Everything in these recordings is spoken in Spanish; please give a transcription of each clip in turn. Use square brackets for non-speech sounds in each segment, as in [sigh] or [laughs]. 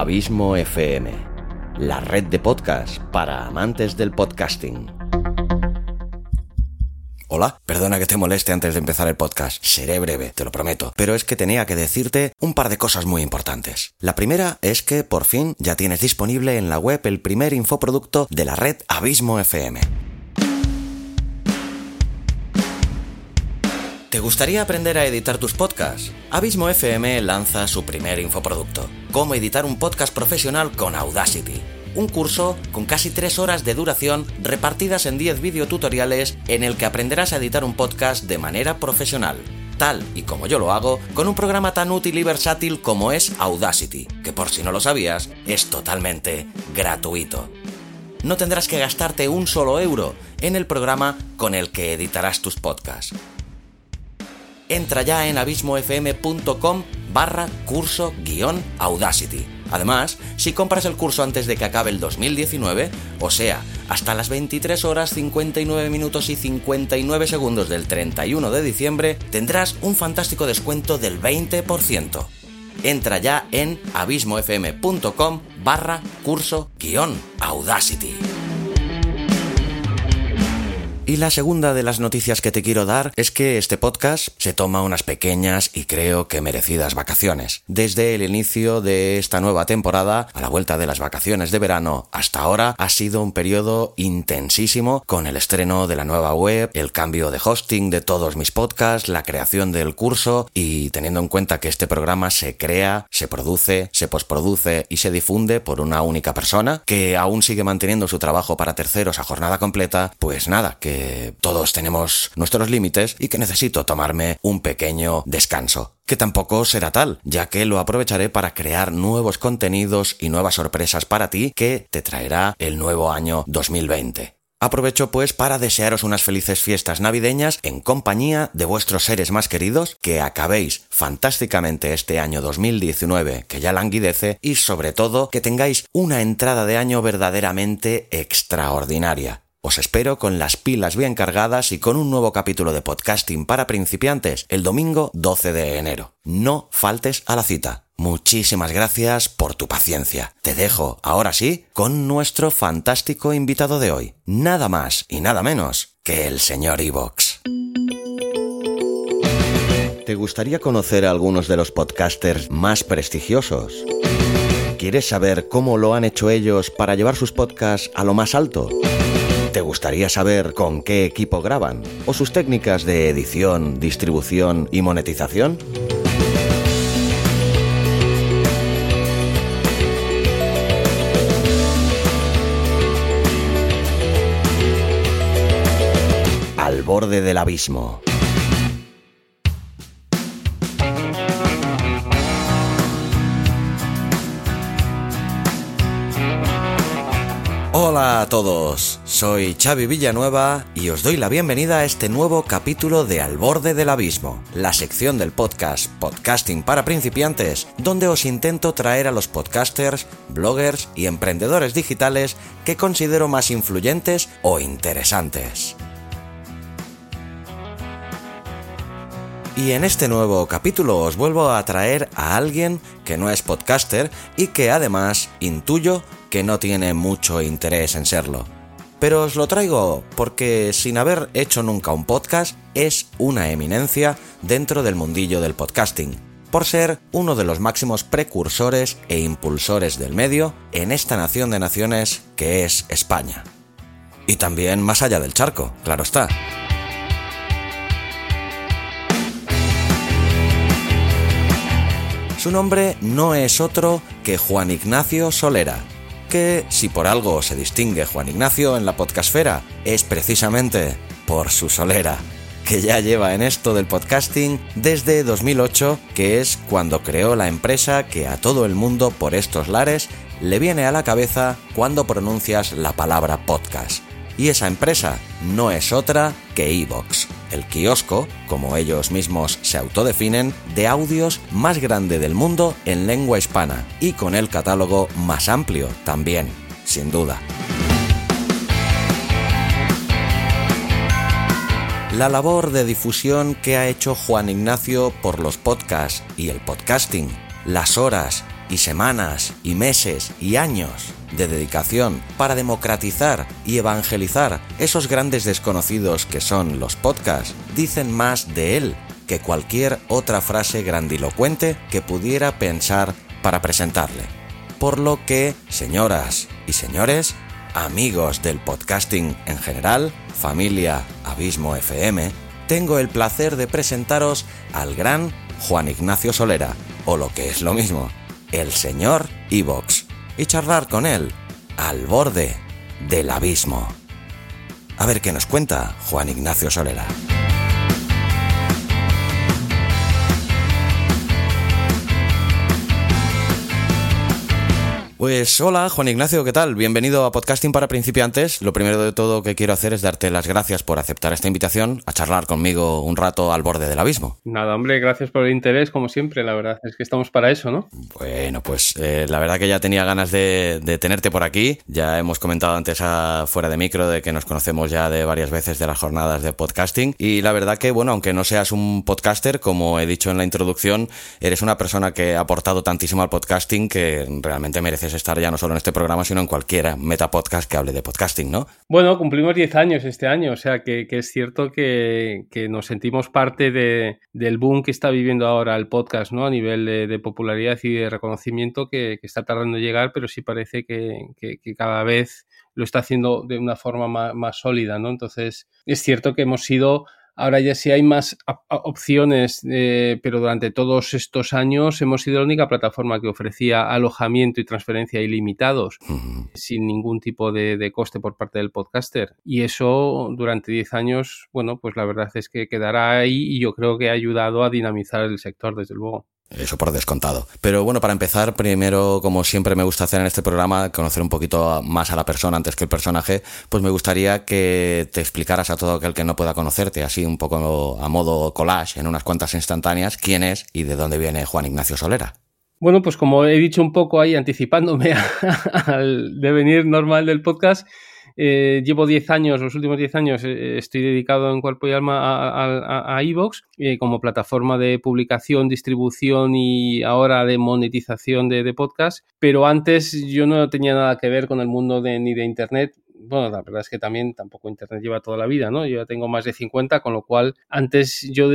Abismo FM, la red de podcast para amantes del podcasting. Hola, perdona que te moleste antes de empezar el podcast. Seré breve, te lo prometo. Pero es que tenía que decirte un par de cosas muy importantes. La primera es que por fin ya tienes disponible en la web el primer infoproducto de la red Abismo FM. ¿Te gustaría aprender a editar tus podcasts? Abismo FM lanza su primer infoproducto. Cómo editar un podcast profesional con Audacity. Un curso con casi 3 horas de duración repartidas en 10 videotutoriales en el que aprenderás a editar un podcast de manera profesional. Tal y como yo lo hago, con un programa tan útil y versátil como es Audacity, que por si no lo sabías, es totalmente gratuito. No tendrás que gastarte un solo euro en el programa con el que editarás tus podcasts entra ya en abismofm.com barra curso guion Audacity. Además, si compras el curso antes de que acabe el 2019, o sea, hasta las 23 horas 59 minutos y 59 segundos del 31 de diciembre, tendrás un fantástico descuento del 20%. Entra ya en abismofm.com barra curso guion Audacity. Y la segunda de las noticias que te quiero dar es que este podcast se toma unas pequeñas y creo que merecidas vacaciones. Desde el inicio de esta nueva temporada, a la vuelta de las vacaciones de verano hasta ahora, ha sido un periodo intensísimo con el estreno de la nueva web, el cambio de hosting de todos mis podcasts, la creación del curso y teniendo en cuenta que este programa se crea, se produce, se posproduce y se difunde por una única persona que aún sigue manteniendo su trabajo para terceros a jornada completa, pues nada, que todos tenemos nuestros límites y que necesito tomarme un pequeño descanso que tampoco será tal, ya que lo aprovecharé para crear nuevos contenidos y nuevas sorpresas para ti que te traerá el nuevo año 2020. Aprovecho pues para desearos unas felices fiestas navideñas en compañía de vuestros seres más queridos, que acabéis fantásticamente este año 2019 que ya languidece y sobre todo que tengáis una entrada de año verdaderamente extraordinaria. Os espero con las pilas bien cargadas y con un nuevo capítulo de podcasting para principiantes el domingo 12 de enero. No faltes a la cita. Muchísimas gracias por tu paciencia. Te dejo, ahora sí, con nuestro fantástico invitado de hoy. Nada más y nada menos que el señor Evox. ¿Te gustaría conocer a algunos de los podcasters más prestigiosos? ¿Quieres saber cómo lo han hecho ellos para llevar sus podcasts a lo más alto? ¿Te gustaría saber con qué equipo graban? ¿O sus técnicas de edición, distribución y monetización? Al borde del abismo. Hola a todos, soy Xavi Villanueva y os doy la bienvenida a este nuevo capítulo de Al borde del abismo, la sección del podcast Podcasting para principiantes, donde os intento traer a los podcasters, bloggers y emprendedores digitales que considero más influyentes o interesantes. Y en este nuevo capítulo os vuelvo a traer a alguien que no es podcaster y que además intuyo que no tiene mucho interés en serlo. Pero os lo traigo porque sin haber hecho nunca un podcast es una eminencia dentro del mundillo del podcasting, por ser uno de los máximos precursores e impulsores del medio en esta nación de naciones que es España. Y también más allá del charco, claro está. Su nombre no es otro que Juan Ignacio Solera, que si por algo se distingue Juan Ignacio en la podcastfera es precisamente por su solera, que ya lleva en esto del podcasting desde 2008, que es cuando creó la empresa que a todo el mundo por estos lares le viene a la cabeza cuando pronuncias la palabra podcast. Y esa empresa no es otra que Evox, el kiosco, como ellos mismos se autodefinen, de audios más grande del mundo en lengua hispana y con el catálogo más amplio también, sin duda. La labor de difusión que ha hecho Juan Ignacio por los podcasts y el podcasting, las horas y semanas y meses y años de dedicación para democratizar y evangelizar esos grandes desconocidos que son los podcasts, dicen más de él que cualquier otra frase grandilocuente que pudiera pensar para presentarle. Por lo que, señoras y señores, amigos del podcasting en general, familia Abismo FM, tengo el placer de presentaros al gran Juan Ignacio Solera, o lo que es lo mismo, el señor Evox, y charlar con él al borde del abismo. A ver qué nos cuenta Juan Ignacio Solera. Pues hola, Juan Ignacio, ¿qué tal? Bienvenido a Podcasting para principiantes. Lo primero de todo que quiero hacer es darte las gracias por aceptar esta invitación a charlar conmigo un rato al borde del abismo. Nada, hombre, gracias por el interés, como siempre, la verdad es que estamos para eso, ¿no? Bueno, pues eh, la verdad que ya tenía ganas de, tenerte por aquí. Ya hemos comentado antes fuera de micro de que nos conocemos ya de varias veces de las jornadas de podcasting. Y la verdad que, bueno, aunque no seas un podcaster, como he dicho en la introducción, eres una persona que ha aportado tantísimo al podcasting que realmente mereces estar ya no solo en este programa, sino en cualquiera metapodcast que hable de podcasting, ¿no? Bueno, cumplimos 10 años este año, o sea que, es cierto que, nos sentimos parte del boom que está viviendo ahora el podcast, ¿no? A nivel de, popularidad y de reconocimiento que, está tardando en llegar, pero sí parece que, cada vez lo está haciendo de una forma más sólida, ¿no? Entonces, es cierto que hemos sido Ahora ya sí hay más opciones, eh, pero durante todos estos años hemos sido la única plataforma que ofrecía alojamiento y transferencia ilimitados, sin ningún tipo de, coste por parte del podcaster. Y eso durante 10 años, bueno, pues la verdad es que quedará ahí y yo creo que ha ayudado a dinamizar el sector, desde luego. Eso por descontado. Pero bueno, para empezar, primero, como siempre me gusta hacer en este programa, conocer un poquito más a la persona antes que el personaje, pues me gustaría que te explicaras a todo aquel que no pueda conocerte, así un poco a modo collage, en unas cuantas instantáneas, quién es y de dónde viene Juan Ignacio Solera. Bueno, pues como he dicho un poco ahí, anticipándome [laughs] al devenir normal del podcast, eh, llevo 10 años, los últimos 10 años, eh, estoy dedicado en cuerpo y alma a, a, Evox eh, como plataforma de publicación, distribución y ahora de monetización de, de, podcast. Pero antes yo no tenía nada que ver con el mundo de, ni de Internet bueno, la verdad es que también tampoco Internet lleva toda la vida, ¿no? Yo ya tengo más de 50, con lo cual antes yo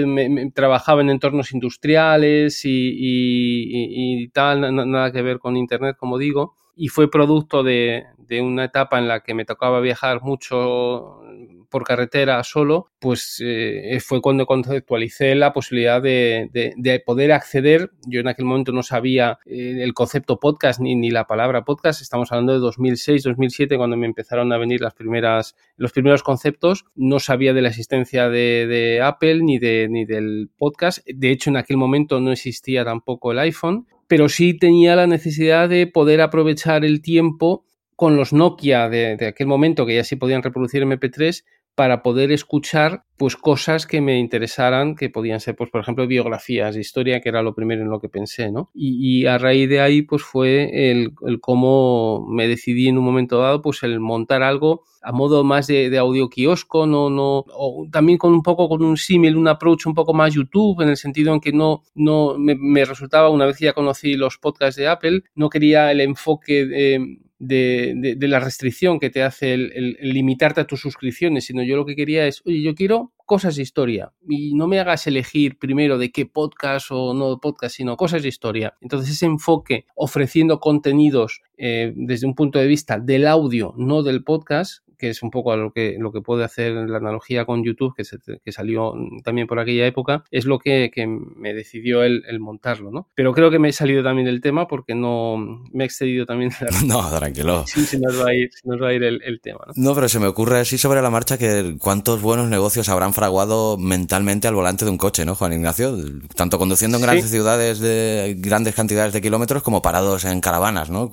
trabajaba en entornos industriales y, tal, nada que ver con Internet, como digo, y fue producto de, de una etapa en la que me tocaba viajar mucho por carretera solo, pues eh, fue cuando conceptualicé la posibilidad de, de, poder acceder. Yo en aquel momento no sabía eh, el concepto podcast ni, ni, la palabra podcast. Estamos hablando de 2006, 2007, cuando me empezaron a venir las primeras, los primeros conceptos. No sabía de la existencia de, Apple ni, ni del podcast. De hecho, en aquel momento no existía tampoco el iPhone pero sí tenía la necesidad de poder aprovechar el tiempo con los Nokia de, aquel momento que ya sí podían reproducir MP3 para poder escuchar pues cosas que me interesaran, que podían ser, pues, por ejemplo, biografías de historia, que era lo primero en lo que pensé, ¿no? Y, a raíz de ahí, pues fue el, cómo me decidí en un momento dado, pues el montar algo a modo más de, audio kiosco, no, no, o también con un poco con un símil, un approach un poco más YouTube, en el sentido en que no, no me, resultaba, una vez que ya conocí los podcasts de Apple, no quería el enfoque de de, la restricción que te hace el, limitarte a tus suscripciones, sino yo lo que quería es, oye, yo quiero cosas de historia y no me hagas elegir primero de qué podcast o no podcast, sino cosas de historia. Entonces ese enfoque ofreciendo contenidos eh, desde un punto de vista del audio, no del podcast, que es un poco a lo que, lo que puede hacer la analogía con YouTube, que, que salió también por aquella época, es lo que, que me decidió el, el, montarlo, ¿no? Pero creo que me he salido también del tema porque no me he excedido también. [laughs] No, tranquilo. Sí, se nos va a ir, nos va a ir el, el tema, ¿no? No, pero se me ocurre así sobre la marcha que cuántos buenos negocios habrán fraguado mentalmente al volante de un coche, ¿no, Juan Ignacio? Tanto conduciendo en grandes ciudades de grandes cantidades de kilómetros como parados en caravanas, ¿no?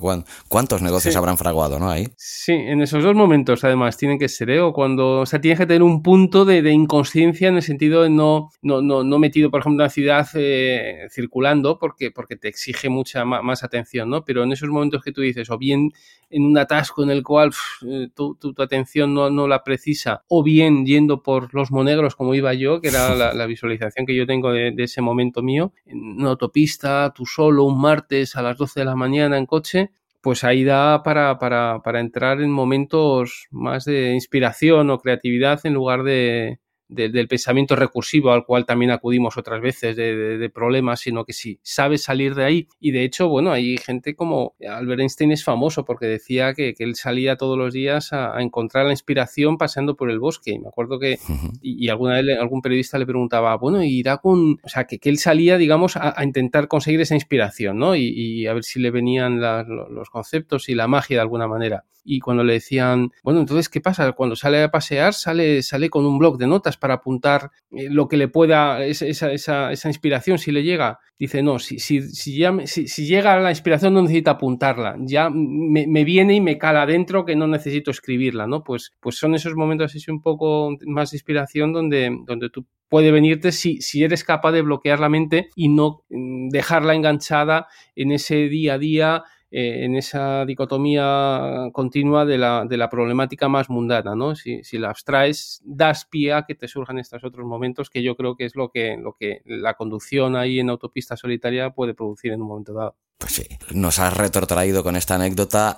¿Cuántos negocios habrán fraguado, ¿no? Ahí. Sí, en esos dos momentos, además tienen que ser, ¿eh? O cuando, o sea, tienes que tener un punto de, inconsciencia en el sentido de no, no, no, metido, por ejemplo, en una ciudad eh, circulando porque, porque te exige mucha más, atención, ¿no? Pero en esos momentos que tú dices, o bien en un atasco en el cual eh, tu, tu, atención no, no, la precisa, o bien yendo por los monegros como iba yo, que era [laughs] la, visualización que yo tengo de, de, ese momento mío, en una autopista, tú solo, un martes a las 12 de la mañana en coche, pues ahí da para, para, para entrar en momentos más de inspiración o creatividad en lugar de, del pensamiento recursivo al cual también acudimos otras veces de, problemas, sino que si sabes salir de ahí. Y de hecho, bueno, hay gente como Albert Einstein es famoso porque decía que, él salía todos los días a, encontrar la inspiración pasando por el bosque. Y me acuerdo que, y, alguna vez algún periodista le preguntaba, bueno, irá con, o sea, que, él salía, digamos, a, intentar conseguir esa inspiración, ¿no? Y, a ver si le venían los conceptos y la magia de alguna manera y cuando le decían, bueno, entonces, ¿qué pasa? Cuando sale a pasear, sale, sale con un blog de notas para apuntar eh, lo que le pueda, esa, esa, esa inspiración, si le llega. Dice, no, si, si, si, ya, si, si llega la inspiración no necesita apuntarla, ya me, me, viene y me cala adentro que no necesito escribirla, ¿no? Pues, pues son esos momentos así un poco más de inspiración donde, donde tú puede venirte si, si eres capaz de bloquear la mente y no mm, dejarla enganchada en ese día a día eh, en esa dicotomía continua de la, de la problemática más mundana, ¿no? Si, si, la abstraes, das pie a que te surjan estos otros momentos que yo creo que es lo que, lo que la conducción ahí en autopista solitaria puede producir en un momento dado. Pues sí, nos has retrotraído con esta anécdota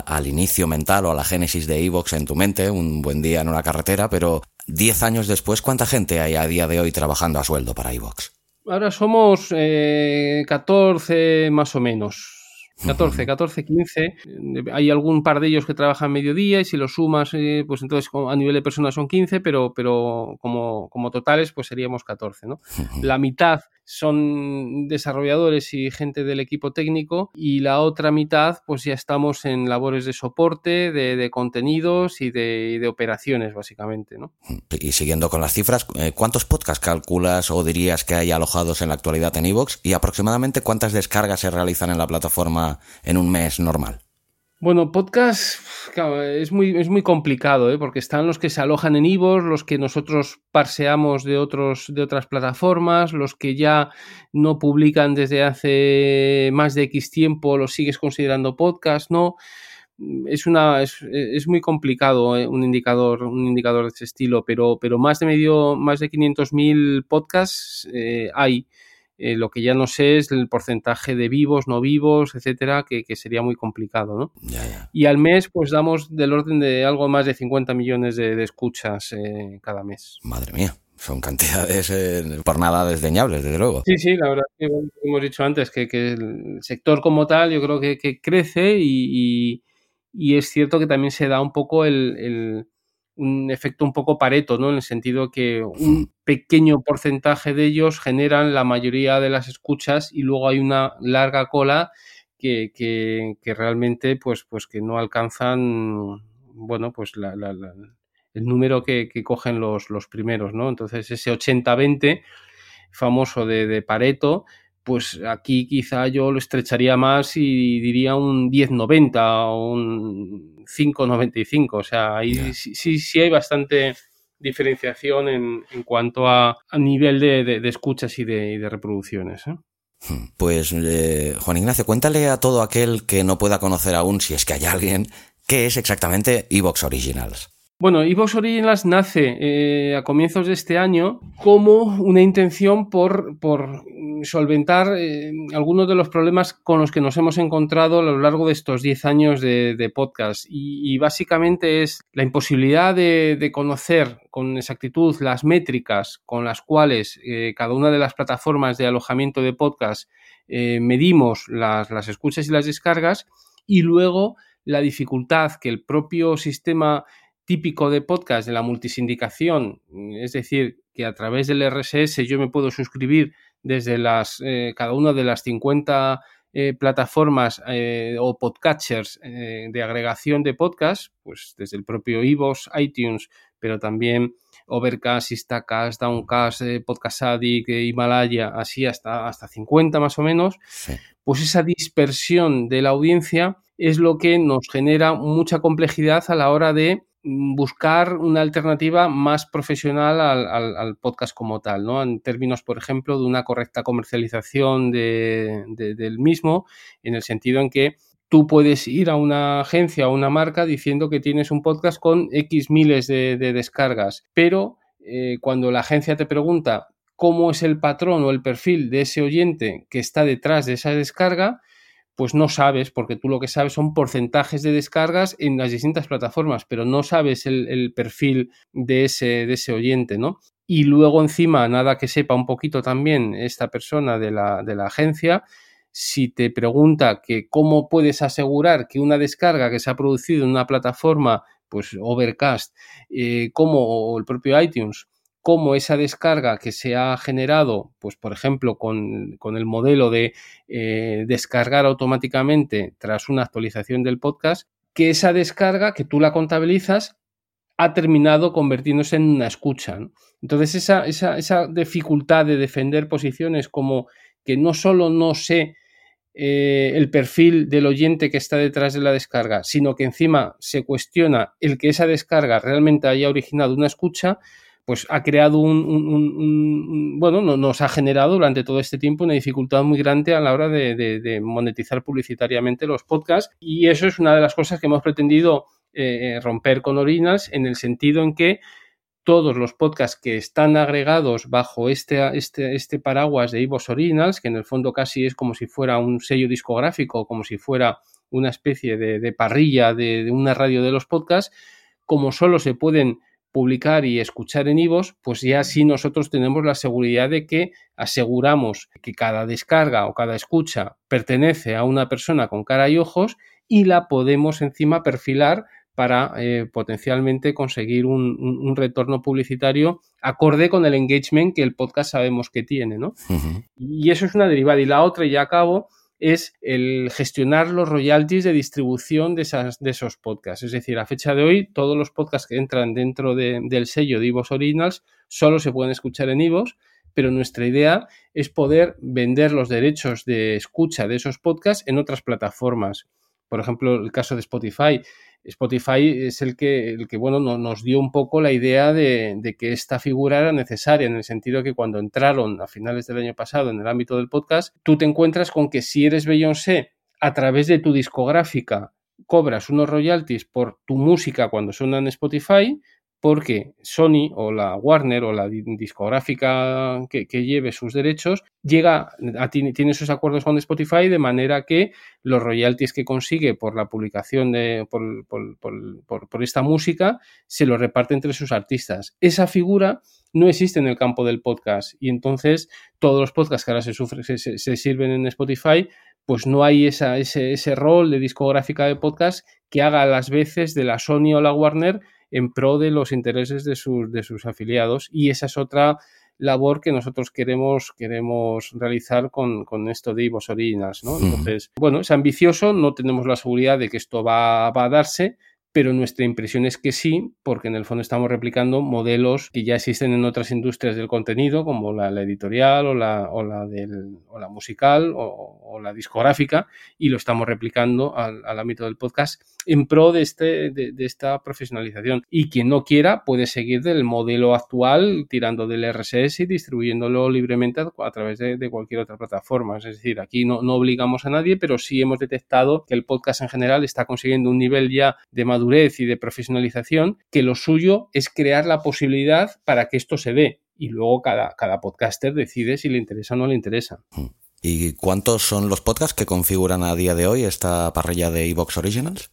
al inicio mental o a la génesis de Evox en tu mente, un buen día en una carretera, pero 10 años después, ¿cuánta gente hay a día de hoy trabajando a sueldo para Evox? Ahora somos eh, 14 más o menos. 14, 14, 15. Hay algún par de ellos que trabajan mediodía y si los sumas, eh, pues entonces a nivel de personas son 15, pero, pero como, como totales, pues seríamos 14, ¿no? La mitad son desarrolladores y gente del equipo técnico y la otra mitad pues ya estamos en labores de soporte, de, contenidos y de, operaciones básicamente. ¿no? Y siguiendo con las cifras, eh, ¿cuántos podcasts calculas o dirías que hay alojados en la actualidad en iVoox y aproximadamente cuántas descargas se realizan en la plataforma en un mes normal? Bueno, podcast es, muy, es muy complicado, ¿eh? porque están los que se alojan en Ivos, los que nosotros parseamos de, otros, de otras plataformas, los que ya no publican desde hace más de X tiempo, los sigues considerando podcast, ¿no? Es, una, es, muy complicado ¿eh? un, indicador, un indicador de ese estilo, pero, pero más de medio, más de 500.000 podcasts eh, hay. Eh, lo que ya no sé es el porcentaje de vivos, no vivos, etcétera, que, sería muy complicado, ¿no? Y al mes, pues damos del orden de algo más de 50 millones de, escuchas eh, cada mes. Madre mía. Son cantidades eh, por nada desdeñables, desde luego. Sí, sí, la verdad que hemos dicho antes que, el sector como tal yo creo que, crece y, es cierto que también se da un poco el un efecto un poco pareto, ¿no? En el sentido que un pequeño porcentaje de ellos generan la mayoría de las escuchas y luego hay una larga cola que, que, realmente pues, pues que no alcanzan bueno pues la, el número que, cogen los, los primeros, ¿no? Entonces ese 80-20 famoso de, de Pareto pues aquí quizá yo lo estrecharía más y diría un 10-90 o un 5-95. O sea, ahí sí, sí, hay bastante diferenciación en, en cuanto a, a nivel de, de, escuchas y de, de reproducciones. ¿eh? Hmm. Pues eh, Juan Ignacio, cuéntale a todo aquel que no pueda conocer aún, si es que hay alguien, qué es exactamente Evox Originals. Bueno, Evox Originals nace eh, a comienzos de este año como una intención por, por solventar eh, algunos de los problemas con los que nos hemos encontrado a lo largo de estos 10 años de, podcast. Y, básicamente es la imposibilidad de, conocer con exactitud las métricas con las cuales eh, cada una de las plataformas de alojamiento de podcast medimos las, las escuchas y las descargas y luego la dificultad que el propio sistema típico de podcast de la multisindicación, es decir, que a través del RSS yo me puedo suscribir desde las, eh, cada una de las 50 eh, plataformas eh, o podcatchers de agregación de podcast, pues desde el propio iVoox, iTunes, pero también Overcast, Instacast, Downcast, Podcast Addict, Himalaya, así hasta, hasta 50 más o menos, pues esa dispersión de la audiencia es lo que nos genera mucha complejidad a la hora de buscar una alternativa más profesional al, podcast como tal, ¿no? En términos, por ejemplo, de una correcta comercialización del mismo, en el sentido en que tú puedes ir a una agencia o una marca diciendo que tienes un podcast con X miles de, descargas, pero eh, cuando la agencia te pregunta cómo es el patrón o el perfil de ese oyente que está detrás de esa descarga, pues no sabes, porque tú lo que sabes son porcentajes de descargas en las distintas plataformas, pero no sabes el, perfil de ese, de ese oyente, ¿no? Y luego encima, nada que sepa un poquito también esta persona de la, de la agencia, si te pregunta que cómo puedes asegurar que una descarga que se ha producido en una plataforma, pues Overcast, eh, como el propio iTunes, cómo esa descarga que se ha generado, pues por ejemplo, con, el modelo de eh, descargar automáticamente tras una actualización del podcast, que esa descarga que tú la contabilizas ha terminado convirtiéndose en una escucha. Entonces, esa, esa, esa dificultad de defender posiciones como que no solo no sé eh, el perfil del oyente que está detrás de la descarga, sino que encima se cuestiona el que esa descarga realmente haya originado una escucha, pues ha creado un, bueno, nos ha generado durante todo este tiempo una dificultad muy grande a la hora de, monetizar publicitariamente los podcasts. Y eso es una de las cosas que hemos pretendido eh, romper con Orinas en el sentido en que todos los podcasts que están agregados bajo este, este, este paraguas de Ivos Originals, que en el fondo casi es como si fuera un sello discográfico, como si fuera una especie de, parrilla de, una radio de los podcasts, como solo se pueden publicar y escuchar en Ivos, pues ya sí nosotros tenemos la seguridad de que aseguramos que cada descarga o cada escucha pertenece a una persona con cara y ojos y la podemos encima perfilar para eh, potencialmente conseguir un, retorno publicitario acorde con el engagement que el podcast sabemos que tiene, ¿no? Y eso es una derivada. Y la otra, y ya acabo, es el gestionar los royalties de distribución de, esas, de esos podcasts. Es decir, a fecha de hoy, todos los podcasts que entran dentro del sello de Ivos Originals solo se pueden escuchar en Ivos, pero nuestra idea es poder vender los derechos de escucha de esos podcasts en otras plataformas. Por ejemplo, el caso de Spotify Spotify es el que, el que bueno, nos dio un poco la idea de, que esta figura era necesaria, en el sentido que cuando entraron a finales del año pasado en el ámbito del podcast, tú te encuentras con que si eres Beyoncé a través de tu discográfica cobras unos royalties por tu música cuando suena en Spotify, porque Sony o la Warner o la discográfica que, lleve sus derechos llega a, tiene sus acuerdos con Spotify de manera que los royalties que consigue por la publicación de por, por, esta música se lo reparte entre sus artistas. Esa figura no existe en el campo del podcast y entonces todos los podcasts que ahora se, se, sirven en Spotify pues no hay ese, ese rol de discográfica de podcast que haga las veces de la Sony o la Warner en pro de los intereses de sus, de sus afiliados y esa es otra labor que nosotros queremos, queremos realizar con, esto de Ivos Originals, ¿no? Entonces, bueno, es ambicioso, no tenemos la seguridad de que esto va, va a darse, pero nuestra impresión es que sí, porque en el fondo estamos replicando modelos que ya existen en otras industrias del contenido, como la, editorial o la, o la, del, o la musical o, la discográfica, y lo estamos replicando al, ámbito del podcast en pro de, este, de, esta profesionalización. Y quien no quiera puede seguir del modelo actual tirando del RSS y distribuyéndolo libremente a, través de, cualquier otra plataforma. Es decir, aquí no, no obligamos a nadie, pero sí hemos detectado que el podcast en general está consiguiendo un nivel ya de madurez y de profesionalización, que lo suyo es crear la posibilidad para que esto se dé. Y luego cada, cada podcaster decide si le interesa o no le interesa. Hmm. ¿Y cuántos son los podcasts que configuran a día de hoy esta parrilla de Evox Originals?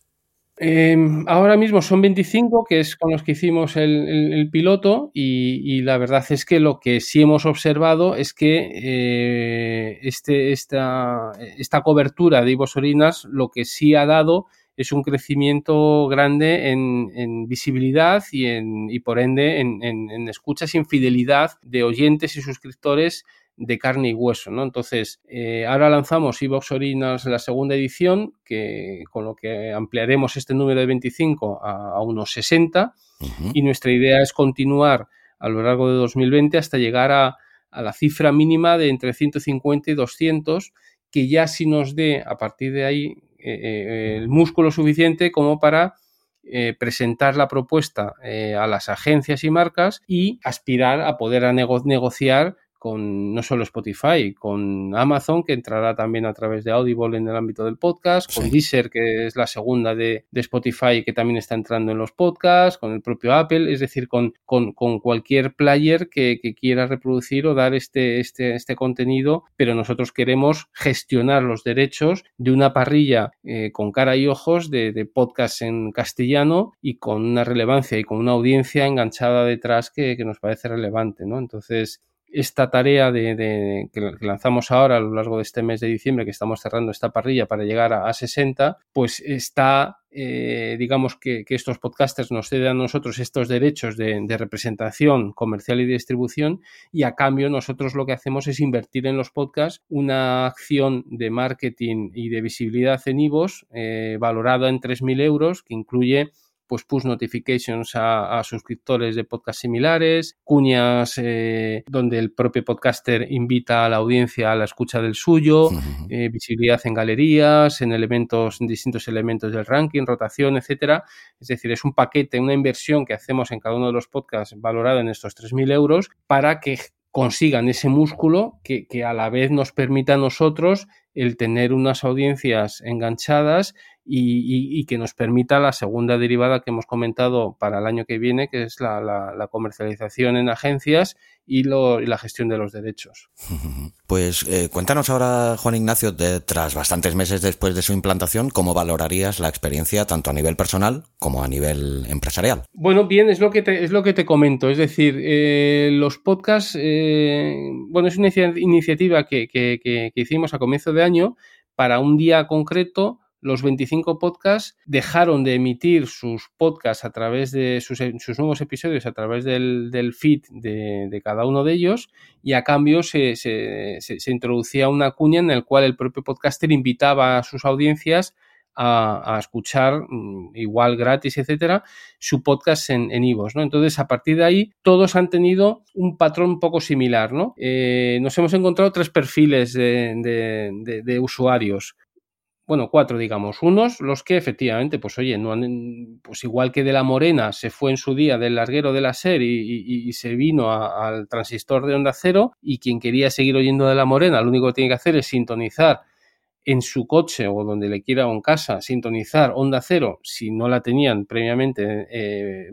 Em, ahora mismo son 25, que es con los que hicimos el, piloto, y, la verdad es que lo que sí hemos observado es que eh, este, esta, esta cobertura de Ivos Originals lo que sí ha dado es un crecimiento grande en, visibilidad y, en, y por ende en, escuchas y en fidelidad de oyentes y suscriptores de carne y hueso, ¿no? Entonces, eh, ahora lanzamos Evox Originals la segunda edición, que, con lo que ampliaremos este número de 25 a, unos 60, y nuestra idea es continuar a lo largo de 2020 hasta llegar a, a la cifra mínima de entre 150 y 200, que ya si nos dé a partir de ahí eh, eh, el músculo suficiente como para eh, presentar la propuesta eh, a las agencias y marcas y aspirar a poder a negociar con no solo Spotify, con Amazon, que entrará también a través de Audible en el ámbito del podcast, con Deezer, que es la segunda de, Spotify, que también está entrando en los podcasts, con el propio Apple, es decir, con, con, cualquier player que, quiera reproducir o dar este, este, este contenido, pero nosotros queremos gestionar los derechos de una parrilla eh, con cara y ojos de, de podcasts en castellano y con una relevancia y con una audiencia enganchada detrás que, que nos parece relevante, ¿no? Entonces, esta tarea de, que lanzamos ahora a lo largo de este mes de diciembre, que estamos cerrando esta parrilla para llegar a, 60, pues está, eh, digamos que, estos podcasters nos ceden a nosotros estos derechos de, representación comercial y distribución y a cambio nosotros lo que hacemos es invertir en los podcasts una acción de marketing y de visibilidad en IVOS eh, valorada en 3.000 euros que incluye pues push notifications a, suscriptores de podcast similares, cuñas eh, donde el propio podcaster invita a la audiencia a la escucha del suyo, eh, visibilidad en galerías, en elementos, en distintos elementos del ranking, rotación, etcétera. Es decir, es un paquete, una inversión que hacemos en cada uno de los podcasts valorada en estos 3.000 euros para que consigan ese músculo que, que, a la vez nos permita a nosotros el tener unas audiencias enganchadas y, que nos permita la segunda derivada que hemos comentado para el año que viene, que es la, comercialización en agencias y, la gestión de los derechos. [laughs] Pues eh, cuéntanos ahora, Juan Ignacio, tras bastantes meses después de su implantación, ¿cómo valorarías la experiencia tanto a nivel personal como a nivel empresarial? Bueno, bien, es lo que te, es lo que te comento. Es decir, eh, los podcasts, eh, bueno, es una iniciativa que, que hicimos a comienzo de año para un día concreto los 25 podcasts dejaron de emitir sus podcasts a través de sus, nuevos episodios, a través del, feed de, cada uno de ellos, y a cambio se, introducía una cuña en el cual el propio podcaster invitaba a sus audiencias a, escuchar, mm, igual gratis, etcétera, su podcast en, en ¿no? Entonces, a partir de ahí, todos han tenido un patrón un poco similar, ¿no? Eh, nos hemos encontrado tres perfiles de usuarios bueno, cuatro, digamos. Unos, los que efectivamente, pues oye, no han, pues igual que de la Morena se fue en su día del larguero de la SER y, se vino al transistor de onda cero, y quien quería seguir oyendo de la Morena, lo único que tiene que hacer es sintonizar en su coche o donde le quiera o en casa, sintonizar onda cero si no la tenían previamente eh,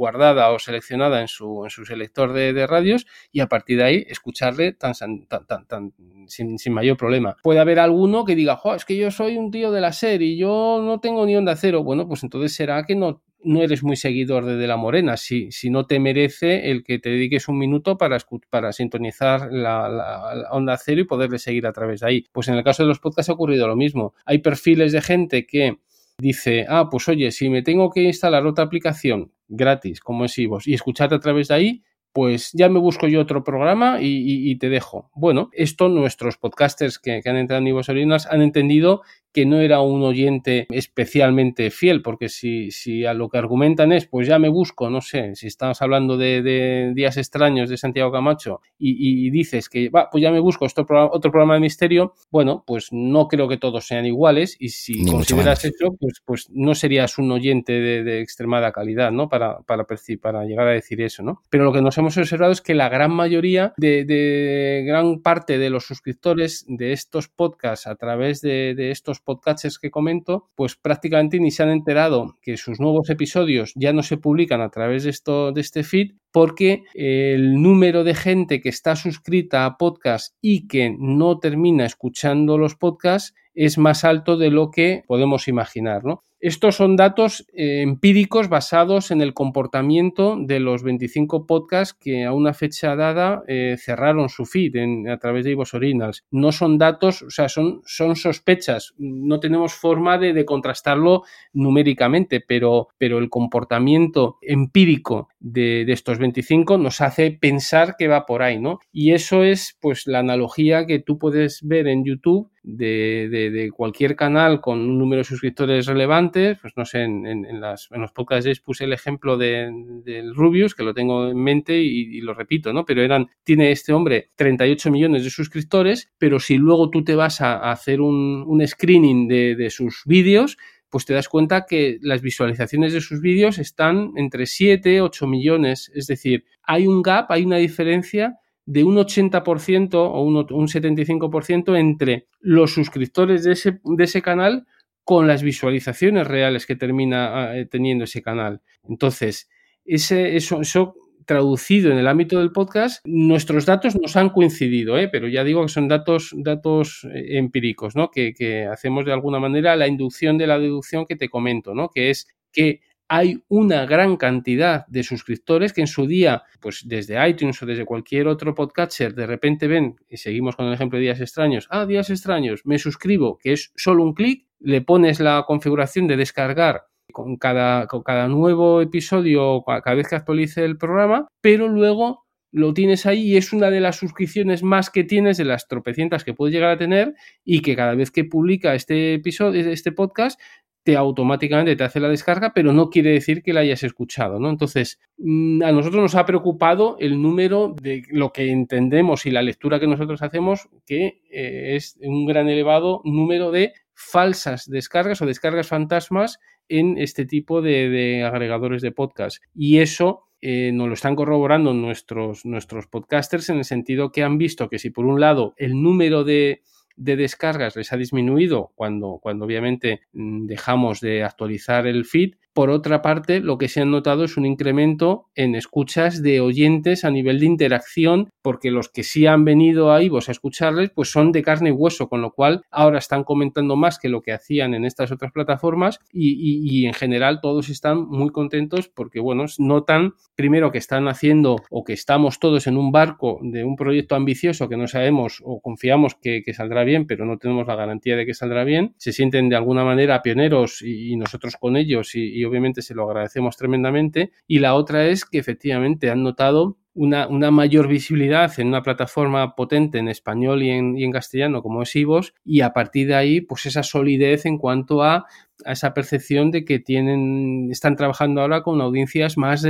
guardada o seleccionada en su, en su selector de, radios y a partir de ahí escucharle tan, tan, tan, tan sin, mayor problema. Puede haber alguno que diga, es que yo soy un tío de la serie y yo no tengo ni onda cero. Bueno, pues entonces será que no, no eres muy seguidor de De La Morena, si, si no te merece el que te dediques un minuto para, para sintonizar la, la, onda cero y poderle seguir a través de ahí. Pues en el caso de los podcasts ha ocurrido lo mismo. Hay perfiles de gente que dice, ah, pues oye, si me tengo que instalar otra aplicación gratis como es Ivos y escucharte a través de ahí, pues ya me busco yo otro programa y, te dejo. Bueno, esto nuestros podcasters que, han entrado en Ivos Originals han entendido que no era un oyente especialmente fiel, porque si, si a lo que argumentan es, pues ya me busco, no sé, si estamos hablando de, Días Extraños de Santiago Camacho y, dices que, va, pues ya me busco otro programa, otro programa de misterio, bueno, pues no creo que todos sean iguales y si consideras eso, pues, pues no serías un oyente de, extremada calidad, ¿no? Para, para, para llegar a decir eso, ¿no? Pero lo que nos hemos observado es que la gran mayoría de, de gran parte de los suscriptores de estos podcasts a través de, de estos podcasts que comento, pues prácticamente ni se han enterado que sus nuevos episodios ya no se publican a través de, esto, de este feed porque el número de gente que está suscrita a podcast y que no termina escuchando los podcasts es más alto de lo que podemos imaginar, ¿no? Estos son datos eh, empíricos basados en el comportamiento de los 25 podcasts que a una fecha dada eh, cerraron su feed a través de Ivos Originals. No son datos, o sea, son, son sospechas. No tenemos forma de, contrastarlo numéricamente, pero, pero, el comportamiento empírico de, estos 25 nos hace pensar que va por ahí, ¿no? Y eso es, pues, la analogía que tú puedes ver en YouTube de, cualquier canal con un número de suscriptores relevante, pues no sé, en, las, en los podcasts puse el ejemplo del de Rubius, que lo tengo en mente y, lo repito, ¿no? Pero eran, tiene este hombre 38 millones de suscriptores, pero si luego tú te vas a, hacer un, screening de, de sus vídeos, pues te das cuenta que las visualizaciones de sus vídeos están entre 7, 8 millones. Es decir, hay un gap, hay una diferencia de un 80% o un, un 75% entre los suscriptores de ese, de ese canal con las visualizaciones reales que termina eh, teniendo ese canal. Entonces, ese, eso, eso traducido en el ámbito del podcast, nuestros datos nos han coincidido, ¿eh? pero ya digo que son datos, datos eh, empíricos, ¿no? Que, que, hacemos de alguna manera la inducción de la deducción que te comento, ¿no? que es que hay una gran cantidad de suscriptores que en su día, pues desde iTunes o desde cualquier otro podcatcher, de repente ven, y seguimos con el ejemplo de días extraños, ah, días extraños, me suscribo, que es solo un clic, le pones la configuración de descargar con cada, con cada nuevo episodio, cada vez que actualice el programa, pero luego lo tienes ahí y es una de las suscripciones más que tienes de las tropecientas que puedes llegar a tener y que cada vez que publica este episodio, este podcast, te automáticamente te hace la descarga, pero no quiere decir que la hayas escuchado, ¿no? Entonces, mm, a nosotros nos ha preocupado el número de lo que entendemos y la lectura que nosotros hacemos, que eh, es un gran elevado número de falsas descargas o descargas fantasmas en este tipo de, agregadores de podcast. Y eso eh, nos lo están corroborando nuestros, nuestros podcasters en el sentido que han visto que si por un lado el número de de descargas les ha disminuido cuando, cuando obviamente mm, dejamos de actualizar el feed, por otra parte, lo que se han notado es un incremento en escuchas de oyentes a nivel de interacción, porque los que sí han venido a Ivos a escucharles, pues son de carne y hueso, con lo cual ahora están comentando más que lo que hacían en estas otras plataformas y, en general todos están muy contentos porque, bueno, notan primero que están haciendo o que estamos todos en un barco de un proyecto ambicioso que no sabemos o confiamos que, saldrá bien, pero no tenemos la garantía de que saldrá bien. Se sienten de alguna manera pioneros y, nosotros con ellos y y obviamente se lo agradecemos tremendamente. Y la otra es que efectivamente han notado una, una, mayor visibilidad en una plataforma potente en español y en, y en, castellano como es Ivos y a partir de ahí pues esa solidez en cuanto a, a esa percepción de que tienen están trabajando ahora con audiencias más,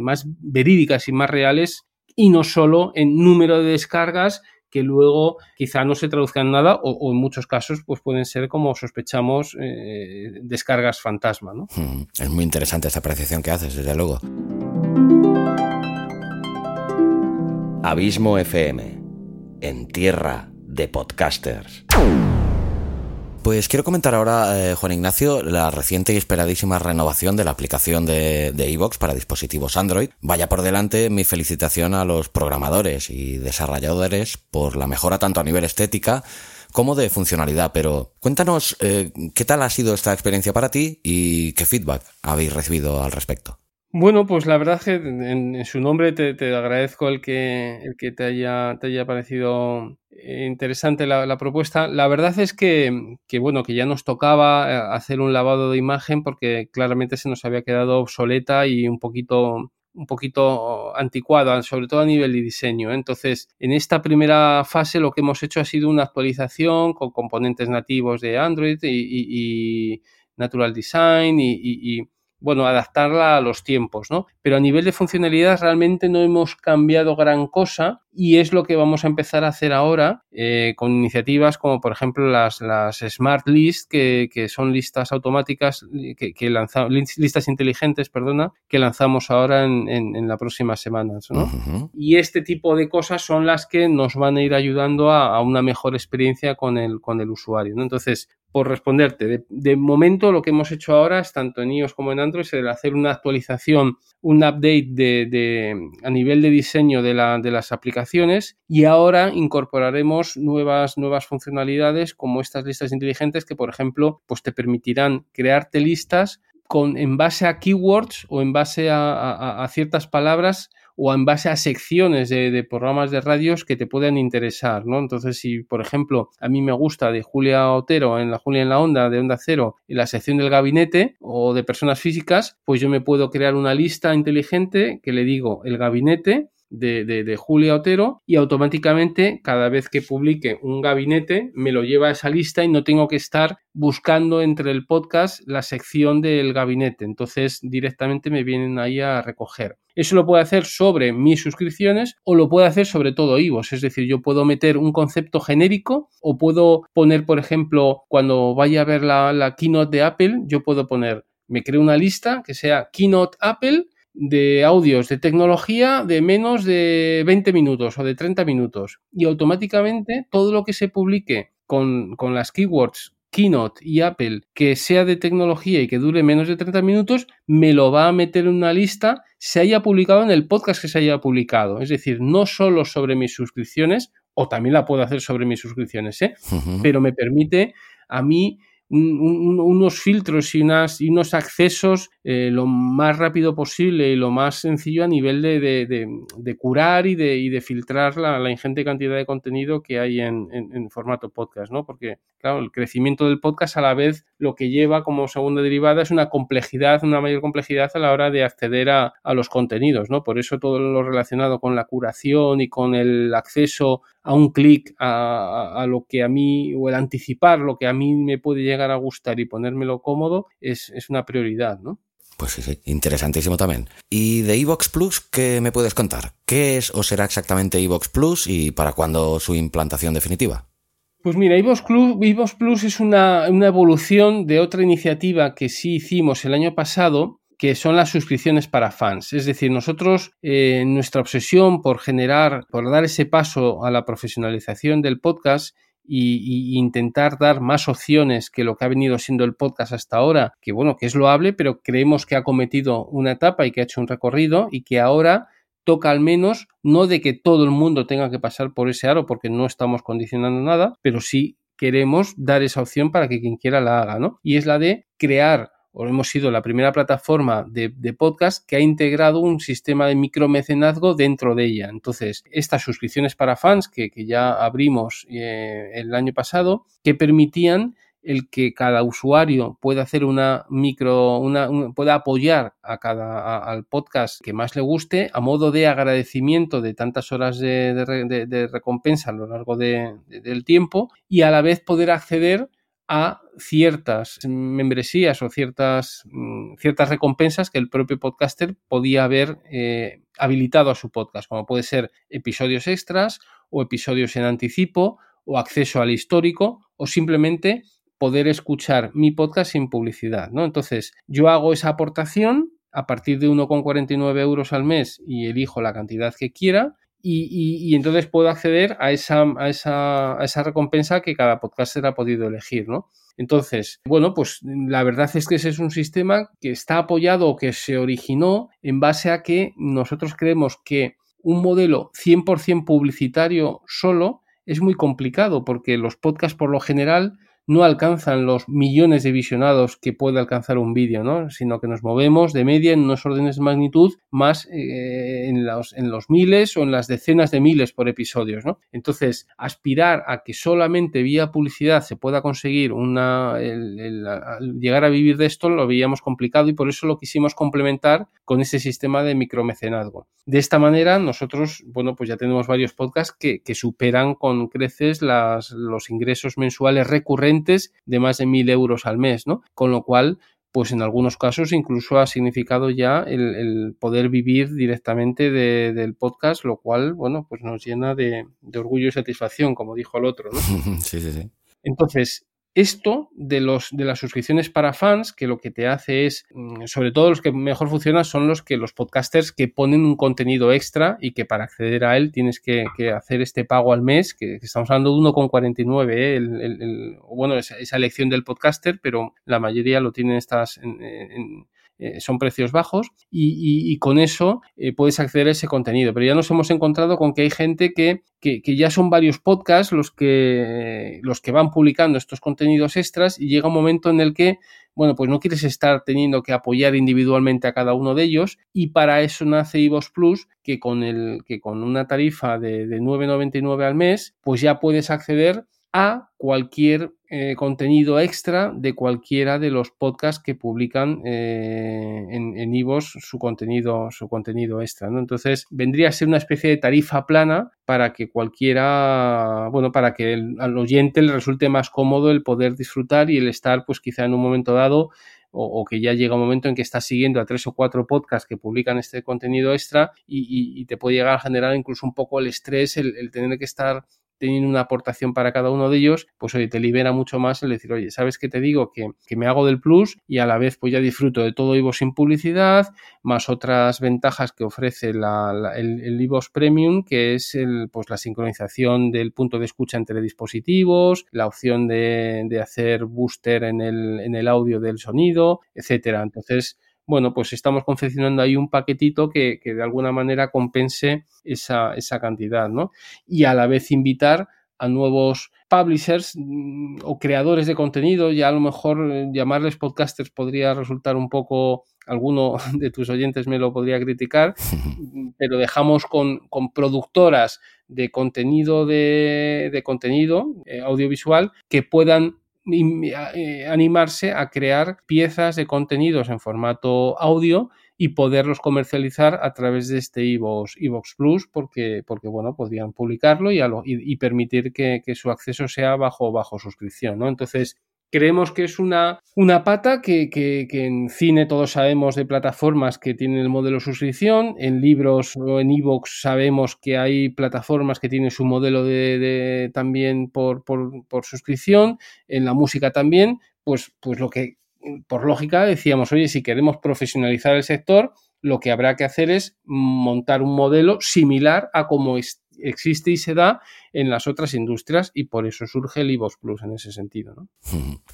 más verídicas y más reales y no solo en número de descargas que luego quizá no se traduzcan en nada o, en muchos casos pues pueden ser como sospechamos eh, descargas fantasma. ¿no? Hmm, es muy interesante esta apreciación que haces, desde luego. Abismo FM, en tierra de podcasters. Pues quiero comentar ahora, eh, Juan Ignacio, la reciente y esperadísima renovación de la aplicación de Evox para dispositivos Android. Vaya por delante mi felicitación a los programadores y desarrolladores por la mejora tanto a nivel estética como de funcionalidad. Pero cuéntanos eh, qué tal ha sido esta experiencia para ti y qué feedback habéis recibido al respecto. Bueno, pues la verdad es que en, su nombre te, agradezco el que, el que te, haya, te haya parecido interesante la, propuesta. La verdad es que, que, bueno, que ya nos tocaba eh, hacer un lavado de imagen porque claramente se nos había quedado obsoleta y un poquito un poquito anticuada, sobre todo a nivel de diseño. Entonces, en esta primera fase lo que hemos hecho ha sido una actualización con componentes nativos de Android y, y Natural Design y, bueno, adaptarla a los tiempos, ¿no? Pero a nivel de funcionalidad realmente no hemos cambiado gran cosa y es lo que vamos a empezar a hacer ahora eh, con iniciativas como por ejemplo las, las Smart List, que, que son listas automáticas, que, que lanzamos, listas inteligentes, perdona, que lanzamos ahora en, en, en las próximas semanas, ¿no? Y este tipo de cosas son las que nos van a ir ayudando a, a una mejor experiencia con el, con el usuario, ¿no? Entonces, por responderte, de, momento lo que hemos hecho ahora es tanto en iOS como en Android es el hacer una actualización, un update de, a nivel de diseño de, las aplicaciones y ahora incorporaremos nuevas, nuevas funcionalidades como estas listas inteligentes que, por ejemplo, pues te permitirán crearte listas con, en base a keywords o en base a, ciertas palabras o en base a secciones de, programas de radios que te puedan interesar, ¿no? Entonces, si, por ejemplo, a mí me gusta de Julia Otero en la Julia en la Onda, de Onda Cero, en la sección del gabinete o de personas físicas, pues yo me puedo crear una lista inteligente que le digo el gabinete de, de, Julia Otero y automáticamente cada vez que publique un gabinete me lo lleva a esa lista y no tengo que estar buscando entre el podcast la sección del gabinete. Entonces directamente me vienen ahí a recoger. Eso lo puede hacer sobre mis suscripciones o lo puede hacer sobre todo Ivos. Es decir, yo puedo meter un concepto genérico o puedo poner, por ejemplo, cuando vaya a ver la, la keynote de Apple, yo puedo poner, me creo una lista que sea keynote Apple de audios de tecnología de menos de 20 minutos o de 30 minutos. Y automáticamente todo lo que se publique con, con las keywords Keynote y Apple que sea de tecnología y que dure menos de 30 minutos, me lo va a meter en una lista, se haya publicado en el podcast que se haya publicado. Es decir, no solo sobre mis suscripciones, o también la puedo hacer sobre mis suscripciones, ¿eh? pero me permite a mí unos filtros y, unas, y unos accesos eh, lo más rápido posible y lo más sencillo a nivel de, de, curar y de, y de filtrar la, ingente cantidad de contenido que hay en, en, formato podcast, ¿no? Porque, claro, el crecimiento del podcast a la vez lo que lleva como segunda derivada es una complejidad, una mayor complejidad a la hora de acceder a, a los contenidos, ¿no? Por eso todo lo relacionado con la curación y con el acceso a un clic a, a, lo que a mí, o el anticipar lo que a mí me puede llegar a gustar y ponérmelo cómodo, es, es una prioridad, ¿no? Pues sí, sí, interesantísimo también. ¿Y de Evox Plus qué me puedes contar? ¿Qué es o será exactamente Evox Plus y para cuándo su implantación definitiva? Pues mira, Evox Plus, Plus es una, una, evolución de otra iniciativa que sí hicimos el año pasado que son las suscripciones para fans. Es decir, nosotros, eh, nuestra obsesión por generar, por dar ese paso a la profesionalización del podcast y, intentar dar más opciones que lo que ha venido siendo el podcast hasta ahora, que bueno, que es loable, pero creemos que ha cometido una etapa y que ha hecho un recorrido y que ahora toca al menos no de que todo el mundo tenga que pasar por ese aro porque no estamos condicionando nada, pero sí queremos dar esa opción para que quien quiera la haga, ¿no? Y es la de crear o hemos sido la primera plataforma de, podcast que ha integrado un sistema de micromecenazgo dentro de ella. Entonces, estas suscripciones para fans que, ya abrimos eh, el año pasado, que permitían el que cada usuario pueda hacer una micro, una, pueda apoyar a cada, al podcast que más le guste a modo de agradecimiento de tantas horas de, recompensa a lo largo del tiempo y a la vez poder acceder a ciertas membresías o ciertas, mm, ciertas recompensas que el propio podcaster podía haber eh, habilitado a su podcast, como puede ser episodios extras o episodios en anticipo o acceso al histórico o simplemente poder escuchar mi podcast sin publicidad. ¿no? Entonces, yo hago esa aportación a partir de 1,49 euros al mes y elijo la cantidad que quiera y, entonces puedo acceder a esa, a, esa, a esa recompensa que cada podcaster ha podido elegir, ¿no? Entonces, bueno, pues la verdad es que ese es un sistema que está apoyado o que se originó en base a que nosotros creemos que un modelo 100% publicitario solo es muy complicado porque los podcasts por lo general no alcanzan los millones de visionados que puede alcanzar un vídeo, ¿no? sino que nos movemos de media en unos órdenes de magnitud más eh, en, los, en los miles o en las decenas de miles por episodios. ¿no? Entonces, aspirar a que solamente vía publicidad se pueda conseguir una, llegar a vivir de esto lo veíamos complicado y por eso lo quisimos complementar con ese sistema de micromecenazgo. De esta manera, nosotros, bueno, pues ya tenemos varios podcasts que, que superan con creces las, los ingresos mensuales recurrentes de más de mil euros al mes, ¿no? Con lo cual, pues en algunos casos incluso ha significado ya el, poder vivir directamente del podcast, lo cual, bueno, pues nos llena de, de, orgullo y satisfacción, como dijo el otro, ¿no? [laughs] Sí, sí, sí. Entonces, esto de, los, de las suscripciones para fans, que lo que te hace es, mm, sobre todo los que mejor funcionan son los que los podcasters que ponen un contenido extra y que para acceder a él tienes que, hacer este pago al mes, que, estamos hablando de 1,49, ¿eh? el, bueno, esa, esa, elección del podcaster, pero la mayoría lo tienen estas en eh, son precios bajos y, con eso eh, puedes acceder a ese contenido. Pero ya nos hemos encontrado con que hay gente que, que, ya son varios podcasts los que, los que van publicando estos contenidos extras y llega un momento en el que bueno, pues no quieres estar teniendo que apoyar individualmente a cada uno de ellos y para eso nace Ivos Plus, que con, el, que con una tarifa de, de 9,99 al mes, pues ya puedes acceder a cualquier eh, contenido extra de cualquiera de los podcasts que publican eh, en, Ivos su contenido, su contenido extra. ¿no? Entonces vendría a ser una especie de tarifa plana para que cualquiera, bueno, para que al oyente le resulte más cómodo el poder disfrutar y el estar, pues quizá en un momento dado o, que ya llega un momento en que estás siguiendo a tres o cuatro podcasts que publican este contenido extra y, te puede llegar a generar incluso un poco el estrés el tener que estar teniendo una aportación para cada uno de ellos, pues oye, te libera mucho más el decir, oye, ¿sabes qué te digo? Que, me hago del plus y a la vez pues ya disfruto de todo Ivo sin publicidad, más otras ventajas que ofrece la, el, el Premium, que es el, pues la sincronización del punto de escucha entre dispositivos, la opción de, de hacer booster en el, en el audio del sonido, etcétera. Entonces, bueno, pues estamos confeccionando ahí un paquetito que, de alguna manera compense esa, esa cantidad, ¿no? Y a la vez invitar a nuevos publishers mm, o creadores de contenido, ya a lo mejor eh, llamarles podcasters podría resultar un poco, alguno de tus oyentes me lo podría criticar, [laughs] pero dejamos con, productoras de contenido de, contenido eh, audiovisual que puedan animarse a crear piezas de contenidos en formato audio y poderlos comercializar a través de este iVoox, Plus porque, porque bueno, podrían publicarlo y, y, permitir que, que, su acceso sea bajo, bajo suscripción, ¿no? Entonces, Creemos que es una, una pata que, que, en cine todos sabemos de plataformas que tienen el modelo suscripción, en libros o en ebooks sabemos que hay plataformas que tienen su modelo de, también por, por, por, suscripción, en la música también, pues, pues lo que por lógica decíamos, oye, si queremos profesionalizar el sector, lo que habrá que hacer es montar un modelo similar a como es, existe y se da en las otras industrias y por eso surge el IVOS Plus en ese sentido. ¿no?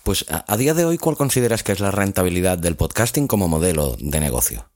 Pues a, día de hoy, ¿cuál consideras que es la rentabilidad del podcasting como modelo de negocio?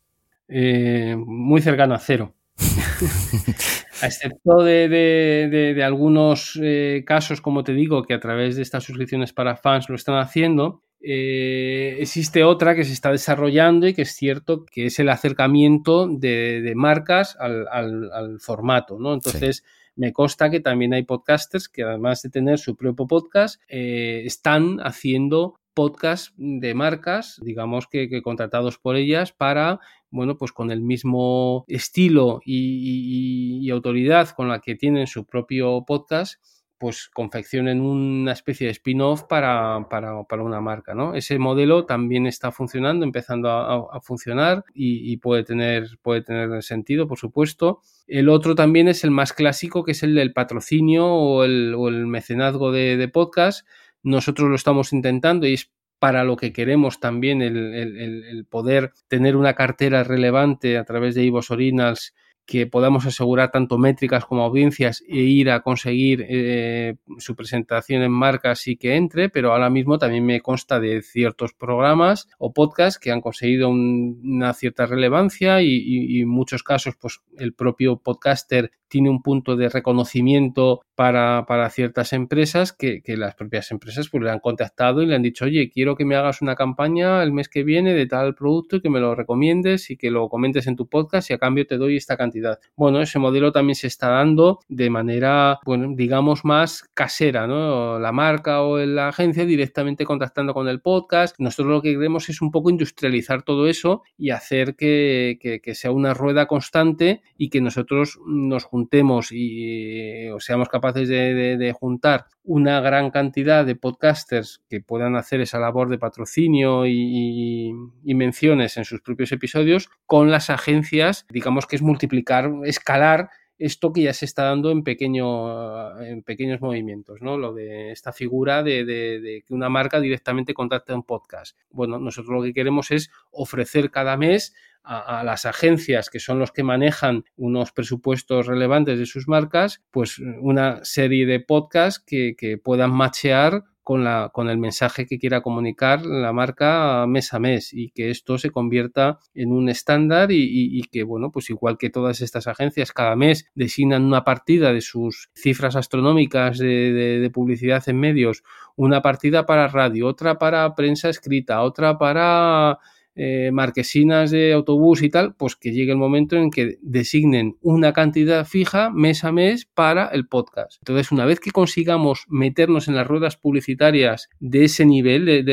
Eh, muy cercano a cero. [laughs] a excepto de, algunos eh, casos, como te digo, que a través de estas suscripciones para fans lo están haciendo, eh, existe otra que se está desarrollando y que es cierto que es el acercamiento de, marcas al, formato, ¿no? Entonces, me consta que también hay podcasters que además de tener su propio podcast, eh, están haciendo podcast de marcas, digamos que, contratados por ellas para, bueno, pues con el mismo estilo y autoridad con la que tienen su propio podcast, pues confeccionen una especie de spin-off para, para, para, una marca, ¿no? Ese modelo también está funcionando, empezando a, funcionar y, puede, tener, puede tener sentido, por supuesto. El otro también es el más clásico, que es el del patrocinio o el, mecenazgo de, podcast. Nosotros lo estamos intentando y es para lo que queremos también el poder tener una cartera relevante a través de Ivo Originals que podamos asegurar tanto métricas como audiencias e ir a conseguir eh, su presentación en marcas y que entre, pero ahora mismo también me consta de ciertos programas o podcasts que han conseguido una cierta relevancia y, en muchos casos pues el propio podcaster tiene un punto de reconocimiento para, para ciertas empresas que, que, las propias empresas pues le han contactado y le han dicho, oye, quiero que me hagas una campaña el mes que viene de tal producto y que me lo recomiendes y que lo comentes en tu podcast y a cambio te doy esta cantidad. Bueno, ese modelo también se está dando de manera, bueno, digamos más casera, ¿no? La marca o la agencia directamente contactando con el podcast. Nosotros lo que queremos es un poco industrializar todo eso y hacer que, que, que sea una rueda constante y que nosotros nos juntemos juntemos y o seamos capaces de, juntar una gran cantidad de podcasters que puedan hacer esa labor de patrocinio y, menciones en sus propios episodios con las agencias, digamos que es multiplicar, escalar esto que ya se está dando en, pequeño, en pequeños movimientos, ¿no? Lo de esta figura de, de, que una marca directamente contacta un podcast. Bueno, nosotros lo que queremos es ofrecer cada mes a, las agencias que son los que manejan unos presupuestos relevantes de sus marcas, pues una serie de podcasts que, puedan machear con, la, con el mensaje que quiera comunicar la marca mes a mes y que esto se convierta en un estándar y, que, bueno, pues igual que todas estas agencias cada mes designan una partida de sus cifras astronómicas de publicidad en medios, una partida para radio, otra para prensa escrita, otra para eh, marquesinas de autobús y tal, pues que llegue el momento en que designen una cantidad fija mes a mes para el podcast. Entonces, una vez que consigamos meternos en las ruedas publicitarias de ese nivel,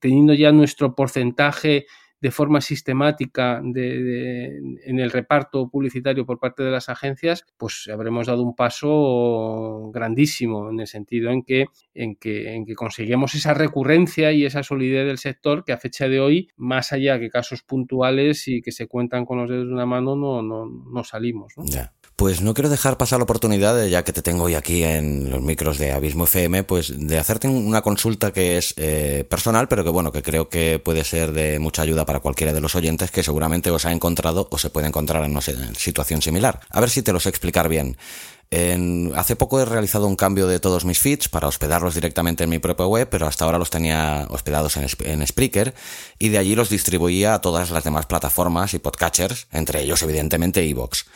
teniendo ya nuestro porcentaje de forma sistemática en el reparto publicitario por parte de las agencias, pues habremos dado un paso grandísimo en el sentido en que, en que, en que conseguimos esa recurrencia y esa solidez del sector que a fecha de hoy, más allá que casos puntuales y que se cuentan con los dedos de una mano, no, no, no salimos. Pues no quiero dejar pasar la oportunidad, ya que te tengo hoy aquí en los micros de Abismo FM, pues de hacerte una consulta que es eh, personal, pero que bueno, que creo que puede ser de mucha ayuda para cualquiera de los oyentes que seguramente os ha encontrado o se puede encontrar en una situación similar. A ver si te lo sé explicar bien. hace poco he realizado un cambio de todos mis feeds para hospedarlos directamente en mi propia web, pero hasta ahora los tenía hospedados en, en Spreaker y de allí los distribuía a todas las demás plataformas y podcatchers, entre ellos evidentemente Evox.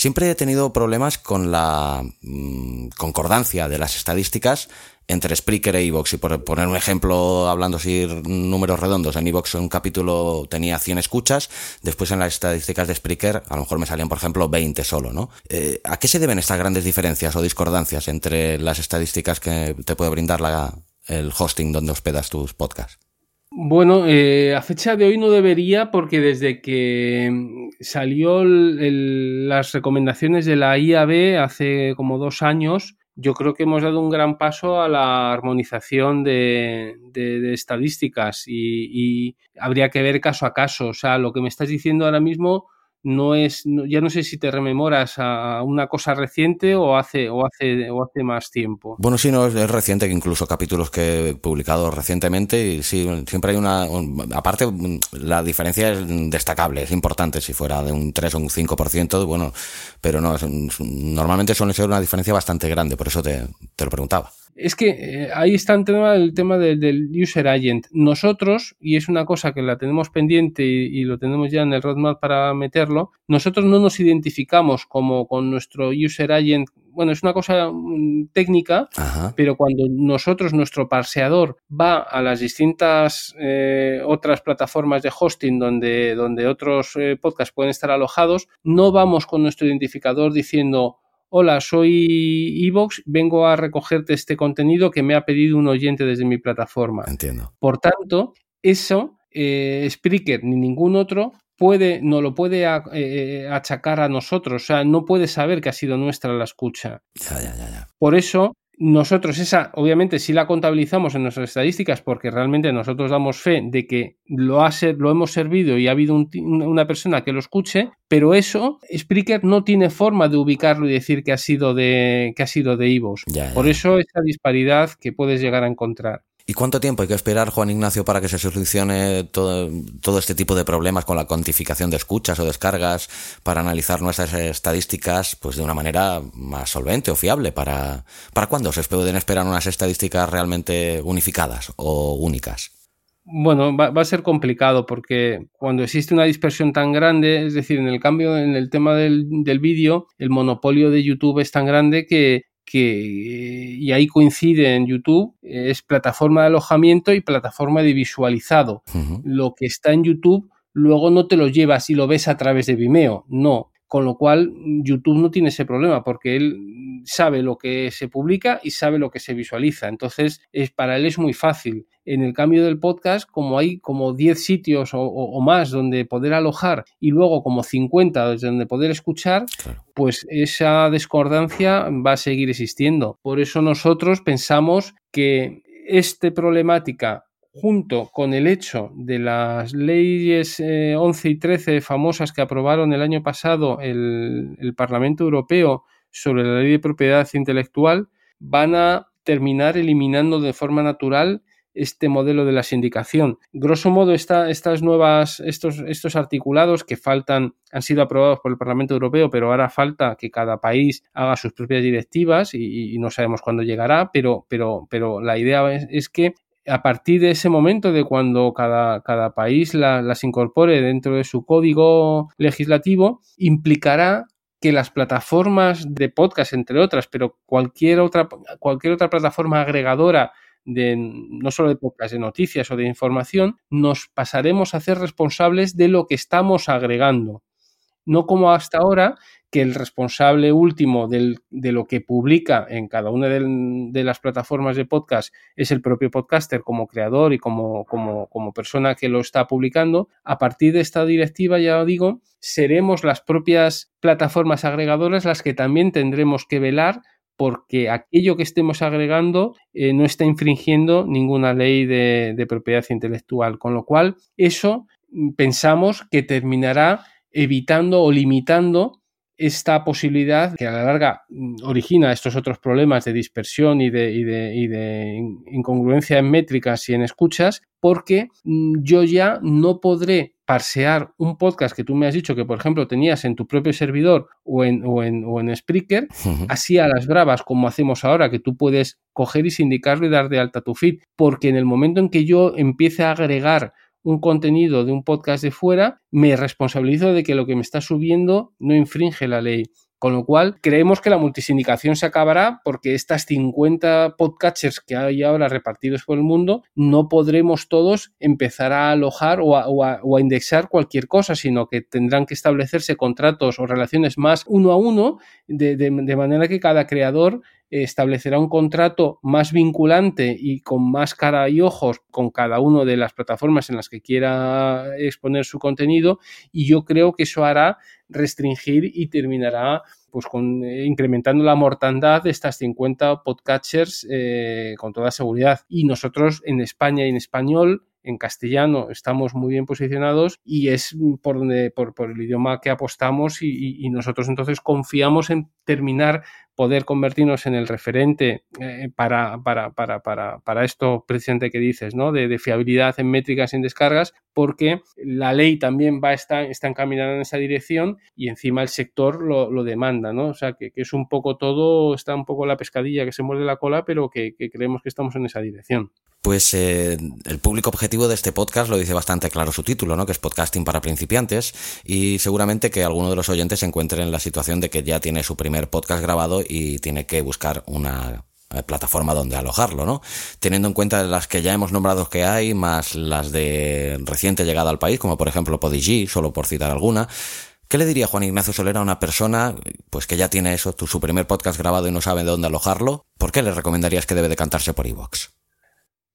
Siempre he tenido problemas con la mm, concordancia de las estadísticas entre Spreaker e Evox. Y por poner un ejemplo, hablando así números redondos, en Evox un capítulo tenía 100 escuchas, después en las estadísticas de Spreaker a lo mejor me salían, por ejemplo, 20 solo, ¿no? Eh, ¿A qué se deben estas grandes diferencias o discordancias entre las estadísticas que te puede brindar el hosting donde hospedas tus podcasts? Bueno, eh, a fecha de hoy no debería porque desde que mm, salió las recomendaciones de la IAB hace como dos años, yo creo que hemos dado un gran paso a la armonización de, estadísticas y, y, habría que ver caso a caso. O sea, lo que me estás diciendo ahora mismo no es, ya no sé si te rememoras a una cosa reciente o hace, o hace, o hace más tiempo. Bueno, sí, no, es, reciente, que incluso capítulos que he publicado recientemente, y sí, siempre hay una, aparte, la diferencia es destacable, es importante, si fuera de un 3 o un 5%, bueno, pero no, normalmente suele ser una diferencia bastante grande, por eso te, te lo preguntaba. Es que eh, ahí está el tema, el tema del, user agent. Nosotros, y es una cosa que la tenemos pendiente y, lo tenemos ya en el roadmap para meterlo, nosotros no nos identificamos como con nuestro user agent. Bueno, es una cosa mm, técnica, pero cuando nosotros, nuestro parseador, va a las distintas eh, otras plataformas de hosting donde, donde otros eh, podcasts pueden estar alojados, no vamos con nuestro identificador diciendo hola, soy Evox, vengo a recogerte este contenido que me ha pedido un oyente desde mi plataforma. Entiendo. Por tanto, eso, eh, Spreaker ni ningún otro puede, no lo puede eh, achacar a nosotros, o sea, no puede saber que ha sido nuestra la escucha. Ya, ya, ya, ya. Por eso, nosotros esa, obviamente, sí la contabilizamos en nuestras estadísticas porque realmente nosotros damos fe de que lo, ha lo hemos servido y ha habido una persona que lo escuche, pero eso, Spreaker no tiene forma de ubicarlo y decir que ha sido de, que ha sido de Ivos. Por eso esa disparidad que puedes llegar a encontrar. ¿Y cuánto tiempo hay que esperar, Juan Ignacio, para que se solucione todo, este tipo de problemas con la cuantificación de escuchas o descargas, para analizar nuestras estadísticas pues de una manera más solvente o fiable? ¿Para, para cuándo se pueden esperar unas estadísticas realmente unificadas o únicas? Bueno, va, va, a ser complicado porque cuando existe una dispersión tan grande, es decir, en el cambio en el tema del, del vídeo, el monopolio de YouTube es tan grande que que, y ahí coincide en YouTube, es plataforma de alojamiento y plataforma de visualizado. Lo que está en YouTube luego no te lo llevas y lo ves a través de Vimeo, no. Con lo cual, YouTube no tiene ese problema porque él sabe lo que se publica y sabe lo que se visualiza. Entonces, es, para él es muy fácil. En el cambio del podcast, como hay como 10 sitios o, más donde poder alojar y luego como 50 desde donde poder escuchar, pues esa discordancia va a seguir existiendo. Por eso nosotros pensamos que esta problemática junto con el hecho de las leyes 11 eh, y 13 famosas que aprobaron el año pasado el, el, Parlamento Europeo sobre la ley de propiedad intelectual, van a terminar eliminando de forma natural este modelo de la sindicación. Grosso modo, estas nuevas, estos, estos articulados que faltan, han sido aprobados por el Parlamento Europeo, pero ahora falta que cada país haga sus propias directivas y, no sabemos cuándo llegará, pero, pero, pero la idea es que a partir de ese momento de cuando cada, cada país las incorpore dentro de su código legislativo, implicará que las plataformas de podcast, entre otras, pero cualquier otra, cualquier otra plataforma agregadora de no solo de podcast, de noticias o de información, nos pasaremos a ser responsables de lo que estamos agregando. No como hasta ahora, que el responsable último de lo que publica en cada una de, las plataformas de podcast es el propio podcaster como creador y como, persona que lo está publicando. A partir de esta directiva, ya digo, seremos las propias plataformas agregadoras las que también tendremos que velar porque aquello que estemos agregando eh, no está infringiendo ninguna ley de, de propiedad intelectual. Con lo cual, eso mm, pensamos que terminará evitando o limitando esta posibilidad que a la larga mm, origina estos otros problemas de dispersión y de, incongruencia en métricas y en escuchas, porque mm, yo ya no podré parsear un podcast que tú me has dicho que, por ejemplo, tenías en tu propio servidor o en, o en, o en Spreaker, así a las bravas como hacemos ahora, que tú puedes coger y sindicarlo y dar de alta tu feed, porque en el momento en que yo empiece a agregar un contenido de un podcast de fuera, me responsabilizo de que lo que me está subiendo no infringe la ley. Con lo cual, creemos que la multisindicación se acabará porque estas 50 podcatchers que hay ahora repartidos por el mundo, no podremos todos empezar a alojar o a, indexar cualquier cosa, sino que tendrán que establecerse contratos o relaciones más uno a uno, de manera que cada creador establecerá un contrato más vinculante y con más cara y ojos con cada una de las plataformas en las que quiera exponer su contenido y yo creo que eso hará restringir y terminará pues con eh, incrementando la mortandad de estas 50 podcatchers eh, con toda seguridad. Y nosotros en España y en español en castellano estamos muy bien posicionados y es por, donde, por, el idioma que apostamos y, nosotros entonces confiamos en terminar, poder convertirnos en el referente eh, para, para, para, para, esto precisamente que dices, ¿no? De, fiabilidad en métricas y en descargas, porque la ley también va a estar, está encaminada en esa dirección y encima el sector lo, demanda, ¿no? O sea, que, es un poco todo, está un poco la pescadilla que se muerde la cola, pero que creemos que estamos en esa dirección. Pues eh, el público objetivo de este podcast lo dice bastante claro su título, ¿no? Que es podcasting para principiantes y seguramente que alguno de los oyentes se encuentre en la situación de que ya tiene su primer podcast grabado y tiene que buscar una eh, plataforma donde alojarlo, ¿no? Teniendo en cuenta las que ya hemos nombrado que hay, más las de reciente llegada al país, como por ejemplo Podigy, solo por citar alguna, ¿Qué le diría Juan Ignacio Solera a una persona pues que ya tiene eso, su primer podcast grabado y no sabe de dónde alojarlo? ¿Por qué le recomendarías que debe decantarse por iVoox?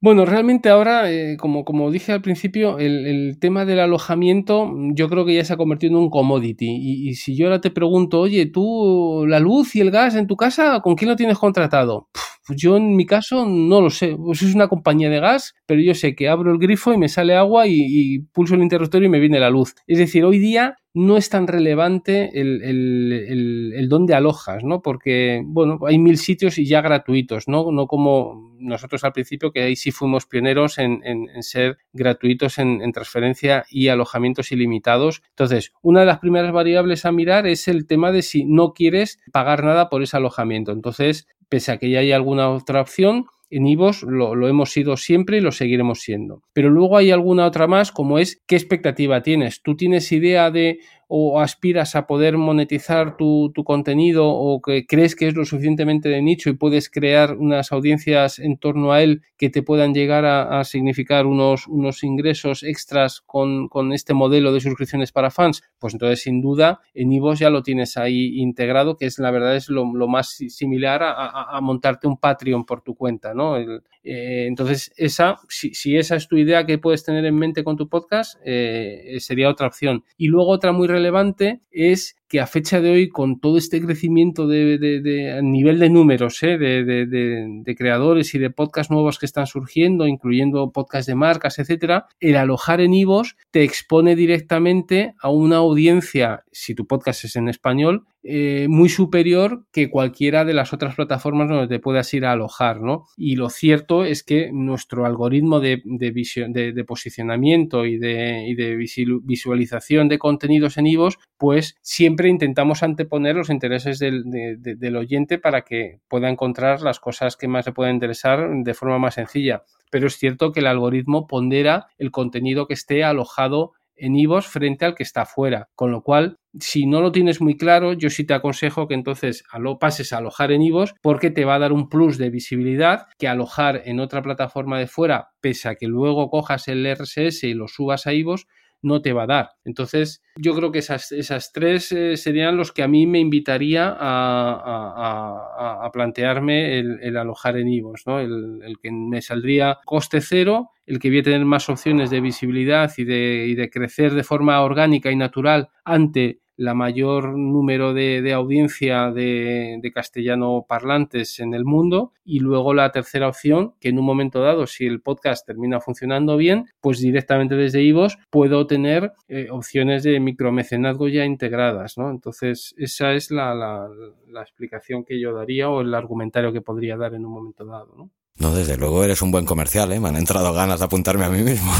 Bueno, realmente ahora, eh, como, como dije al principio, el, tema del alojamiento yo creo que ya se ha convertido en un commodity. Y, si yo ahora te pregunto, oye, tú, la luz y el gas en tu casa, ¿con quién lo tienes contratado? Pues yo en mi caso no lo sé. Pues es una compañía de gas, pero yo sé que abro el grifo y me sale agua y, pulso el interruptor y me viene la luz. Es decir, hoy día no es tan relevante el, el, el, dónde alojas, ¿no? Porque, bueno, hay mil sitios y ya gratuitos, ¿no? No como nosotros al principio, que ahí sí fuimos pioneros en, ser gratuitos en, en, transferencia y alojamientos ilimitados. Entonces, una de las primeras variables a mirar es el tema de si no quieres pagar nada por ese alojamiento. Entonces, pese a que ya hay alguna otra opción, en IVOS lo, lo, hemos sido siempre y lo seguiremos siendo. Pero luego hay alguna otra más, como es qué expectativa tienes. ¿Tú tienes idea de o aspiras a poder monetizar tu, contenido o que crees que es lo suficientemente de nicho y puedes crear unas audiencias en torno a él que te puedan llegar a, significar unos, unos ingresos extras con, este modelo de suscripciones para fans, pues entonces sin duda en Ivos ya lo tienes ahí integrado, que es la verdad es lo, más similar a, montarte un Patreon por tu cuenta, ¿no? Eh, entonces, esa, si, esa es tu idea que puedes tener en mente con tu podcast, eh, sería otra opción. Y luego otra muy relevante es que a fecha de hoy, con todo este crecimiento de, nivel de números, ¿eh? de, creadores y de podcasts nuevos que están surgiendo, incluyendo podcasts de marcas, etcétera, el alojar en Ivos te expone directamente a una audiencia, si tu podcast es en español, eh, muy superior que cualquiera de las otras plataformas donde te puedas ir a alojar, ¿no? Y lo cierto es que nuestro algoritmo de, posicionamiento y de, visualización de contenidos en Ivos, pues siempre siempre intentamos anteponer los intereses del, del, oyente para que pueda encontrar las cosas que más le puedan interesar de forma más sencilla. Pero es cierto que el algoritmo pondera el contenido que esté alojado en IVOS frente al que está fuera. Con lo cual, si no lo tienes muy claro, yo sí te aconsejo que entonces lo pases a alojar en IVOS porque te va a dar un plus de visibilidad que alojar en otra plataforma de fuera, pese a que luego cojas el RSS y lo subas a IVOS, no te va a dar. Entonces, yo creo que esas, esas tres eh, serían los que a mí me invitaría a, plantearme el, alojar en IVOS, ¿no? El, el, que me saldría coste cero, el que voy a tener más opciones de visibilidad y de, y de crecer de forma orgánica y natural ante la mayor número de, audiencia de, castellano parlantes en el mundo y luego la tercera opción que en un momento dado si el podcast termina funcionando bien pues directamente desde IVOS puedo tener eh, opciones de micromecenazgo ya integradas ¿no? entonces esa es la, la, explicación que yo daría o el argumentario que podría dar en un momento dado ¿no? No, desde luego eres un buen comercial, ¿eh? Me han entrado ganas de apuntarme a mí mismo.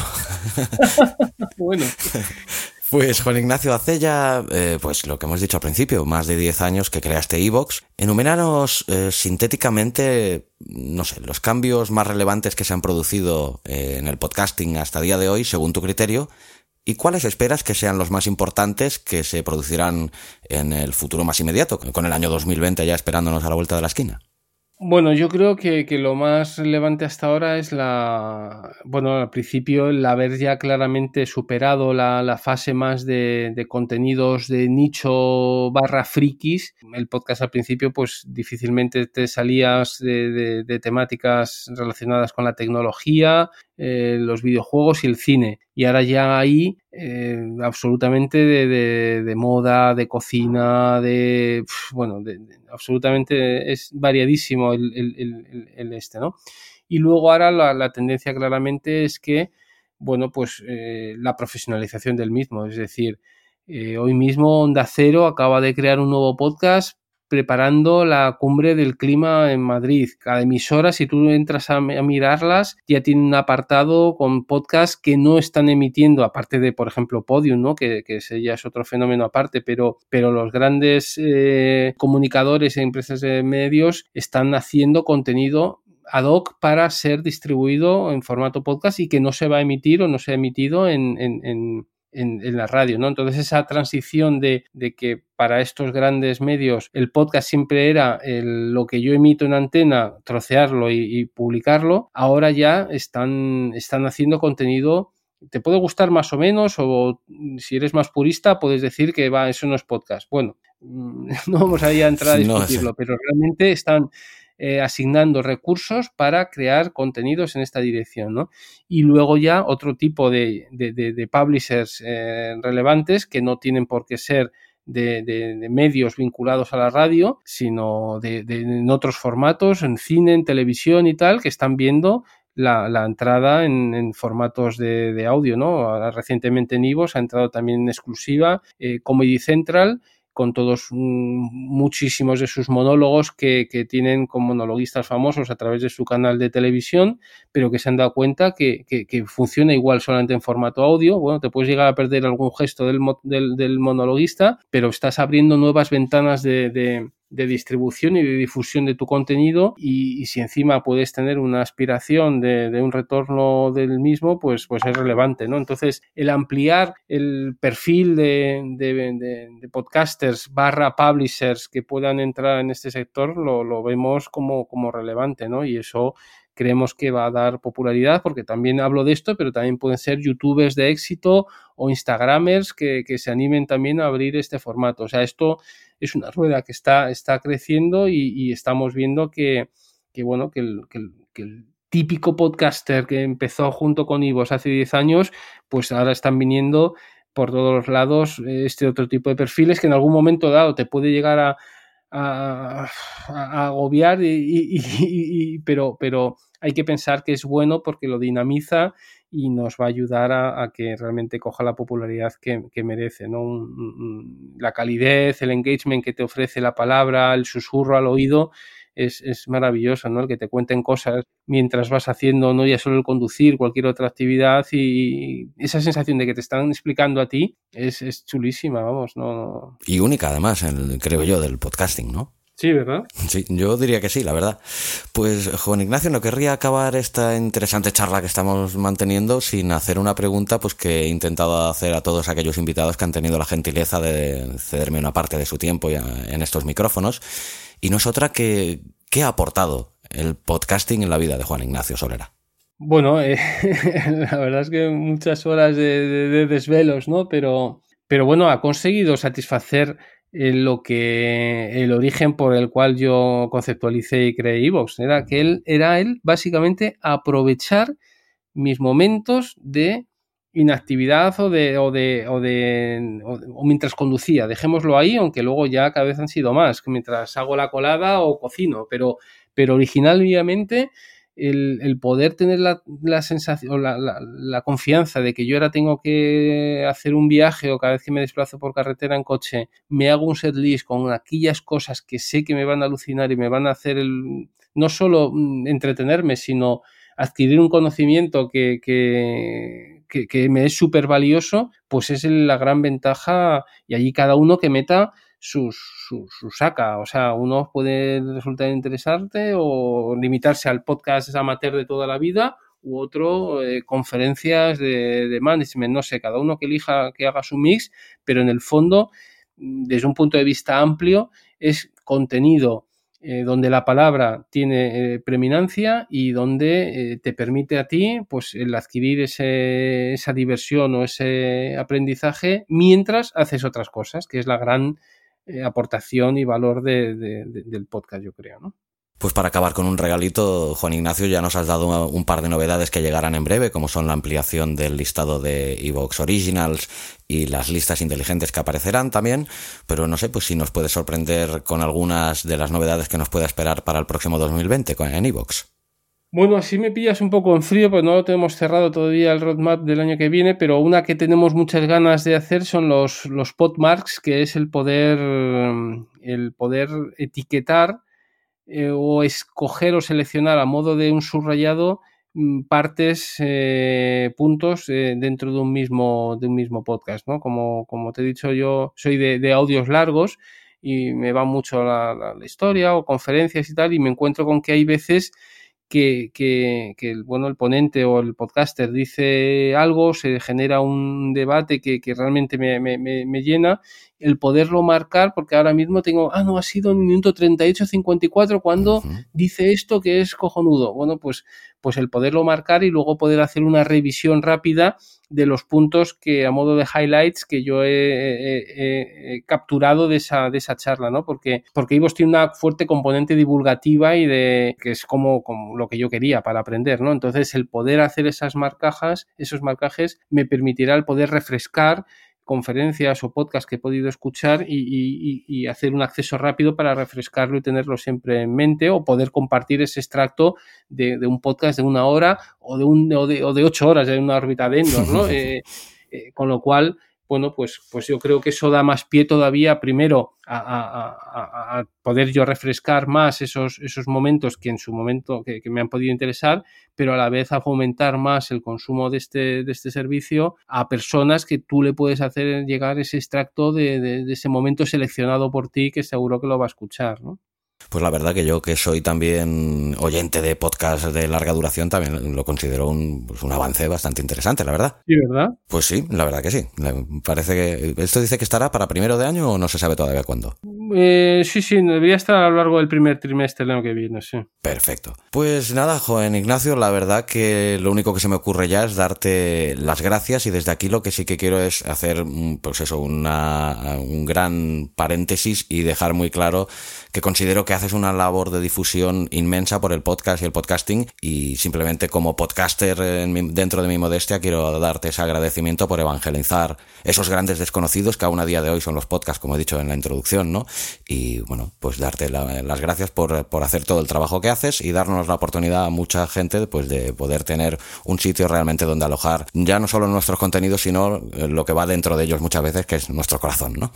[laughs] bueno. [laughs] Pues Juan Ignacio, hace ya, eh, pues lo que hemos dicho al principio, más de 10 años que creaste Evox. Enuméranos eh, sintéticamente, no sé, los cambios más relevantes que se han producido eh, en el podcasting hasta día de hoy, según tu criterio, y cuáles esperas que sean los más importantes que se producirán en el futuro más inmediato, con el año 2020 ya esperándonos a la vuelta de la esquina. Bueno, yo creo que, lo más relevante hasta ahora es la, bueno, al principio el haber ya claramente superado la, fase más de, contenidos de nicho barra frikis. El podcast al principio pues difícilmente te salías de temáticas relacionadas con la tecnología, eh, los videojuegos y el cine. Y ahora ya ahí eh, absolutamente de, moda, de cocina, de... bueno, absolutamente es variadísimo el, este, ¿no? Y luego ahora la, tendencia claramente es que, bueno, pues eh, la profesionalización del mismo. Es decir, hoy mismo Onda Cero acaba de crear un nuevo podcast preparando la cumbre del clima en Madrid. Cada emisora, si tú entras a, mirarlas, ya tiene un apartado con podcasts que no están emitiendo, aparte de, por ejemplo, Podium, ¿no? que, que ya es otro fenómeno aparte, pero, pero los grandes eh, comunicadores e empresas de medios están haciendo contenido ad hoc para ser distribuido en formato podcast y que no se va a emitir o no se ha emitido en, en en, la radio, ¿no? Entonces esa transición de, que para estos grandes medios el podcast siempre era lo que yo emito en antena, trocearlo y, publicarlo, ahora ya están, están haciendo contenido te puede gustar más o menos, o si eres más purista, puedes decir que va, eso no es podcast. Bueno, [laughs] no vamos a entrar a [laughs] discutirlo, pero realmente están eh, asignando recursos para crear contenidos en esta dirección. ¿no? Y luego ya otro tipo de, de, publishers eh, relevantes que no tienen por qué ser de, medios vinculados a la radio, sino de, en otros formatos, en cine, en televisión y tal, que están viendo la, entrada en, formatos de, audio, ¿no? recientemente en Ivo ha entrado también en exclusiva eh, Comedy Central con todos mm, muchísimos de sus monólogos que, tienen con monologuistas famosos a través de su canal de televisión, pero que se han dado cuenta que, funciona igual solamente en formato audio. Bueno, te puedes llegar a perder algún gesto del, del, monologuista, pero estás abriendo nuevas ventanas de de distribución y de difusión de tu contenido y, si encima puedes tener una aspiración de, un retorno del mismo, pues, pues es relevante, ¿no? Entonces, el ampliar el perfil de, de, podcasters barra publishers que puedan entrar en este sector lo, lo vemos como, como relevante, ¿no? Y eso creemos que va a dar popularidad, porque también hablo de esto, pero también pueden ser youtubers de éxito o instagramers que, se animen también a abrir este formato. O sea, esto es una rueda que está, está creciendo y, estamos viendo que, bueno, que el, típico podcaster que empezó junto con Ivos hace 10 años, pues ahora están viniendo por todos los lados este otro tipo de perfiles que en algún momento dado te puede llegar a, a, agobiar, y, pero, pero hay que pensar que es bueno porque lo dinamiza y nos va a ayudar a, que realmente coja la popularidad que, merece. ¿no? la calidez, el engagement que te ofrece la palabra, el susurro al oído, es, maravilloso, ¿no? El que te cuenten cosas mientras vas haciendo, no ya solo el conducir, cualquier otra actividad y esa sensación de que te están explicando a ti es, chulísima, vamos, no, Y única además, creo yo, del podcasting, ¿no? Sí, ¿verdad? Sí, yo diría que sí, la verdad. Pues, Juan Ignacio, no querría acabar esta interesante charla que estamos manteniendo sin hacer una pregunta pues que he intentado hacer a todos aquellos invitados que han tenido la gentileza de cederme una parte de su tiempo en estos micrófonos. Y no es otra que, ¿qué ha aportado el podcasting en la vida de Juan Ignacio Solera? Bueno, eh, [laughs] la verdad es que muchas horas de, desvelos, ¿no? Pero, pero bueno, ha conseguido satisfacer eh, lo que el origen por el cual yo conceptualicé y creé Evox. Era que él, era él básicamente aprovechar mis momentos de inactividad o de, o de, o de o mientras conducía. Dejémoslo ahí, aunque luego ya cada vez han sido más, mientras hago la colada o cocino, pero, pero originalmente el, poder tener la, la sensación, la, la, confianza de que yo ahora tengo que hacer un viaje o cada vez que me desplazo por carretera en coche, me hago un set list con aquellas cosas que sé que me van a alucinar y me van a hacer el, no solo mm, entretenerme, sino adquirir un conocimiento que, que, que, me es súper valioso, pues es la gran ventaja y allí cada uno que meta sus, su, saca. O sea, uno puede resultar interesante o limitarse al podcast amateur de toda la vida u otro eh, conferencias de, de, management, no sé, cada uno que elija que haga su mix, pero en el fondo, desde un punto de vista amplio, es contenido eh, donde la palabra tiene eh, preminancia y donde te permite a ti pues el adquirir ese, esa diversión o ese aprendizaje mientras haces otras cosas, que es la gran eh, aportación y valor del podcast, yo creo, ¿no? Pues para acabar con un regalito, Juan Ignacio, ya nos has dado un par de novedades que llegarán en breve, como son la ampliación del listado de Evox Originals y las listas inteligentes que aparecerán también, pero no sé, pues si nos puedes sorprender con algunas de las novedades que nos pueda esperar para el próximo 2020 en Evox. Bueno, así me pillas un poco en frío, pues no lo tenemos cerrado todavía el roadmap del año que viene, pero una que tenemos muchas ganas de hacer son los, los podmarks, que es el poder, el poder etiquetar eh, o escoger o seleccionar a modo de un subrayado mm, partes, eh, puntos eh, dentro de un mismo, de un mismo podcast, ¿no? Como, como te he dicho, yo soy de, de audios largos y me va mucho la, la historia o conferencias y tal, y me encuentro con que hay veces que, que, que, bueno, el ponente o el podcaster dice algo, se genera un debate que, que realmente me, me, me, llena, el poderlo marcar, porque ahora mismo tengo, ah, no, ha sido en el minuto 38-54 cuando dice esto que es cojonudo. Bueno, pues, pues el poderlo marcar y luego poder hacer una revisión rápida de los puntos que a modo de highlights que yo he, capturado de esa, de esa charla, ¿no? Porque, porque Ivos tiene una fuerte componente divulgativa y de que es como, como lo que yo quería para aprender, ¿no? Entonces el poder hacer esas marcajas, esos marcajes, me permitirá el poder refrescar conferencias o podcasts que he podido escuchar y, hacer un acceso rápido para refrescarlo y tenerlo siempre en mente o poder compartir ese extracto de, un podcast de una hora o de, un, o de, o de ocho horas en una órbita de Endor, ¿no? [laughs] Eh, eh, con lo cual bueno, pues, pues yo creo que eso da más pie todavía, primero, a, poder yo refrescar más esos, esos momentos que en su momento que, me han podido interesar, pero a la vez a fomentar más el consumo de este, de este servicio a personas que tú le puedes hacer llegar ese extracto de, de ese momento seleccionado por ti que seguro que lo va a escuchar, ¿no? Pues la verdad que yo, que soy también oyente de podcast de larga duración, también lo considero un, pues un, avance bastante interesante, la verdad. ¿Sí, verdad? Pues sí, la verdad que sí. Parece que. ¿Esto dice que estará para primero de año o no se sabe todavía cuándo? Eh, sí, sí, debería estar a lo largo del primer trimestre del año que viene, sí. Perfecto. Pues nada, joven Ignacio, la verdad que lo único que se me ocurre ya es darte las gracias y desde aquí lo que sí que quiero es hacer, pues eso, una, un gran paréntesis y dejar muy claro que considero que haces una labor de difusión inmensa por el podcast y el podcasting y simplemente como podcaster dentro de mi modestia quiero darte ese agradecimiento por evangelizar esos grandes desconocidos que aún a día de hoy son los podcasts, como he dicho en la introducción, ¿no? Y bueno, pues darte las gracias por, por hacer todo el trabajo que haces y darnos la oportunidad a mucha gente pues de poder tener un sitio realmente donde alojar ya no solo nuestros contenidos, sino lo que va dentro de ellos muchas veces, que es nuestro corazón, ¿no?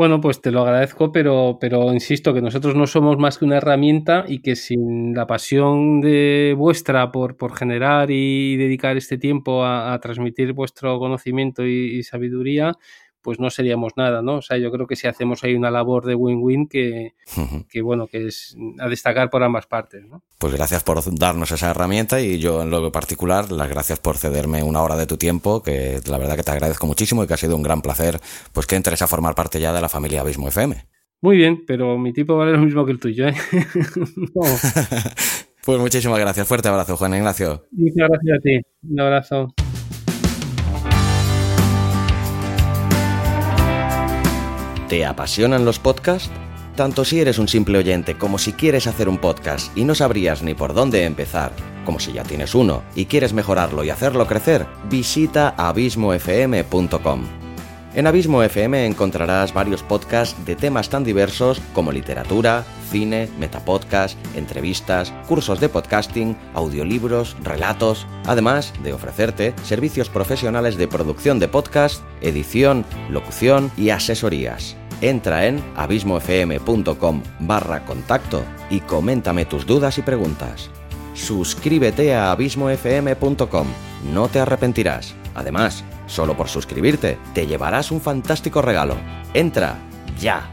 Bueno, pues te lo agradezco, pero, pero insisto que nosotros no somos más que una herramienta y que sin la pasión de vuestra por, por generar y dedicar este tiempo a, transmitir vuestro conocimiento y, sabiduría, pues no seríamos nada, ¿no? O sea, yo creo que si hacemos ahí una labor de win-win que, que, bueno, que es a destacar por ambas partes, ¿no? Pues gracias por darnos esa herramienta y yo en lo particular, las gracias por cederme una hora de tu tiempo, que la verdad que te agradezco muchísimo y que ha sido un gran placer, pues que entres a formar parte ya de la familia Abismo FM. Muy bien, pero mi tipo vale lo mismo que el tuyo, ¿eh? [laughs] [laughs] Pues muchísimas gracias. Fuerte abrazo, Juan Ignacio. Muchas gracias a ti. Un abrazo. ¿Te apasionan los podcasts? Tanto si eres un simple oyente como si quieres hacer un podcast y no sabrías ni por dónde empezar, como si ya tienes uno y quieres mejorarlo y hacerlo crecer, visita abismofm.com. En Abismo FM encontrarás varios podcasts de temas tan diversos como literatura, cine, metapodcast, entrevistas, cursos de podcasting, audiolibros, relatos, además de ofrecerte servicios profesionales de producción de podcast, edición, locución y asesorías. Entra en abismofm.com barra contacto y coméntame tus dudas y preguntas. Suscríbete a abismofm.com, no te arrepentirás. Además, Solo por suscribirte te llevarás un fantástico regalo. Entra ya.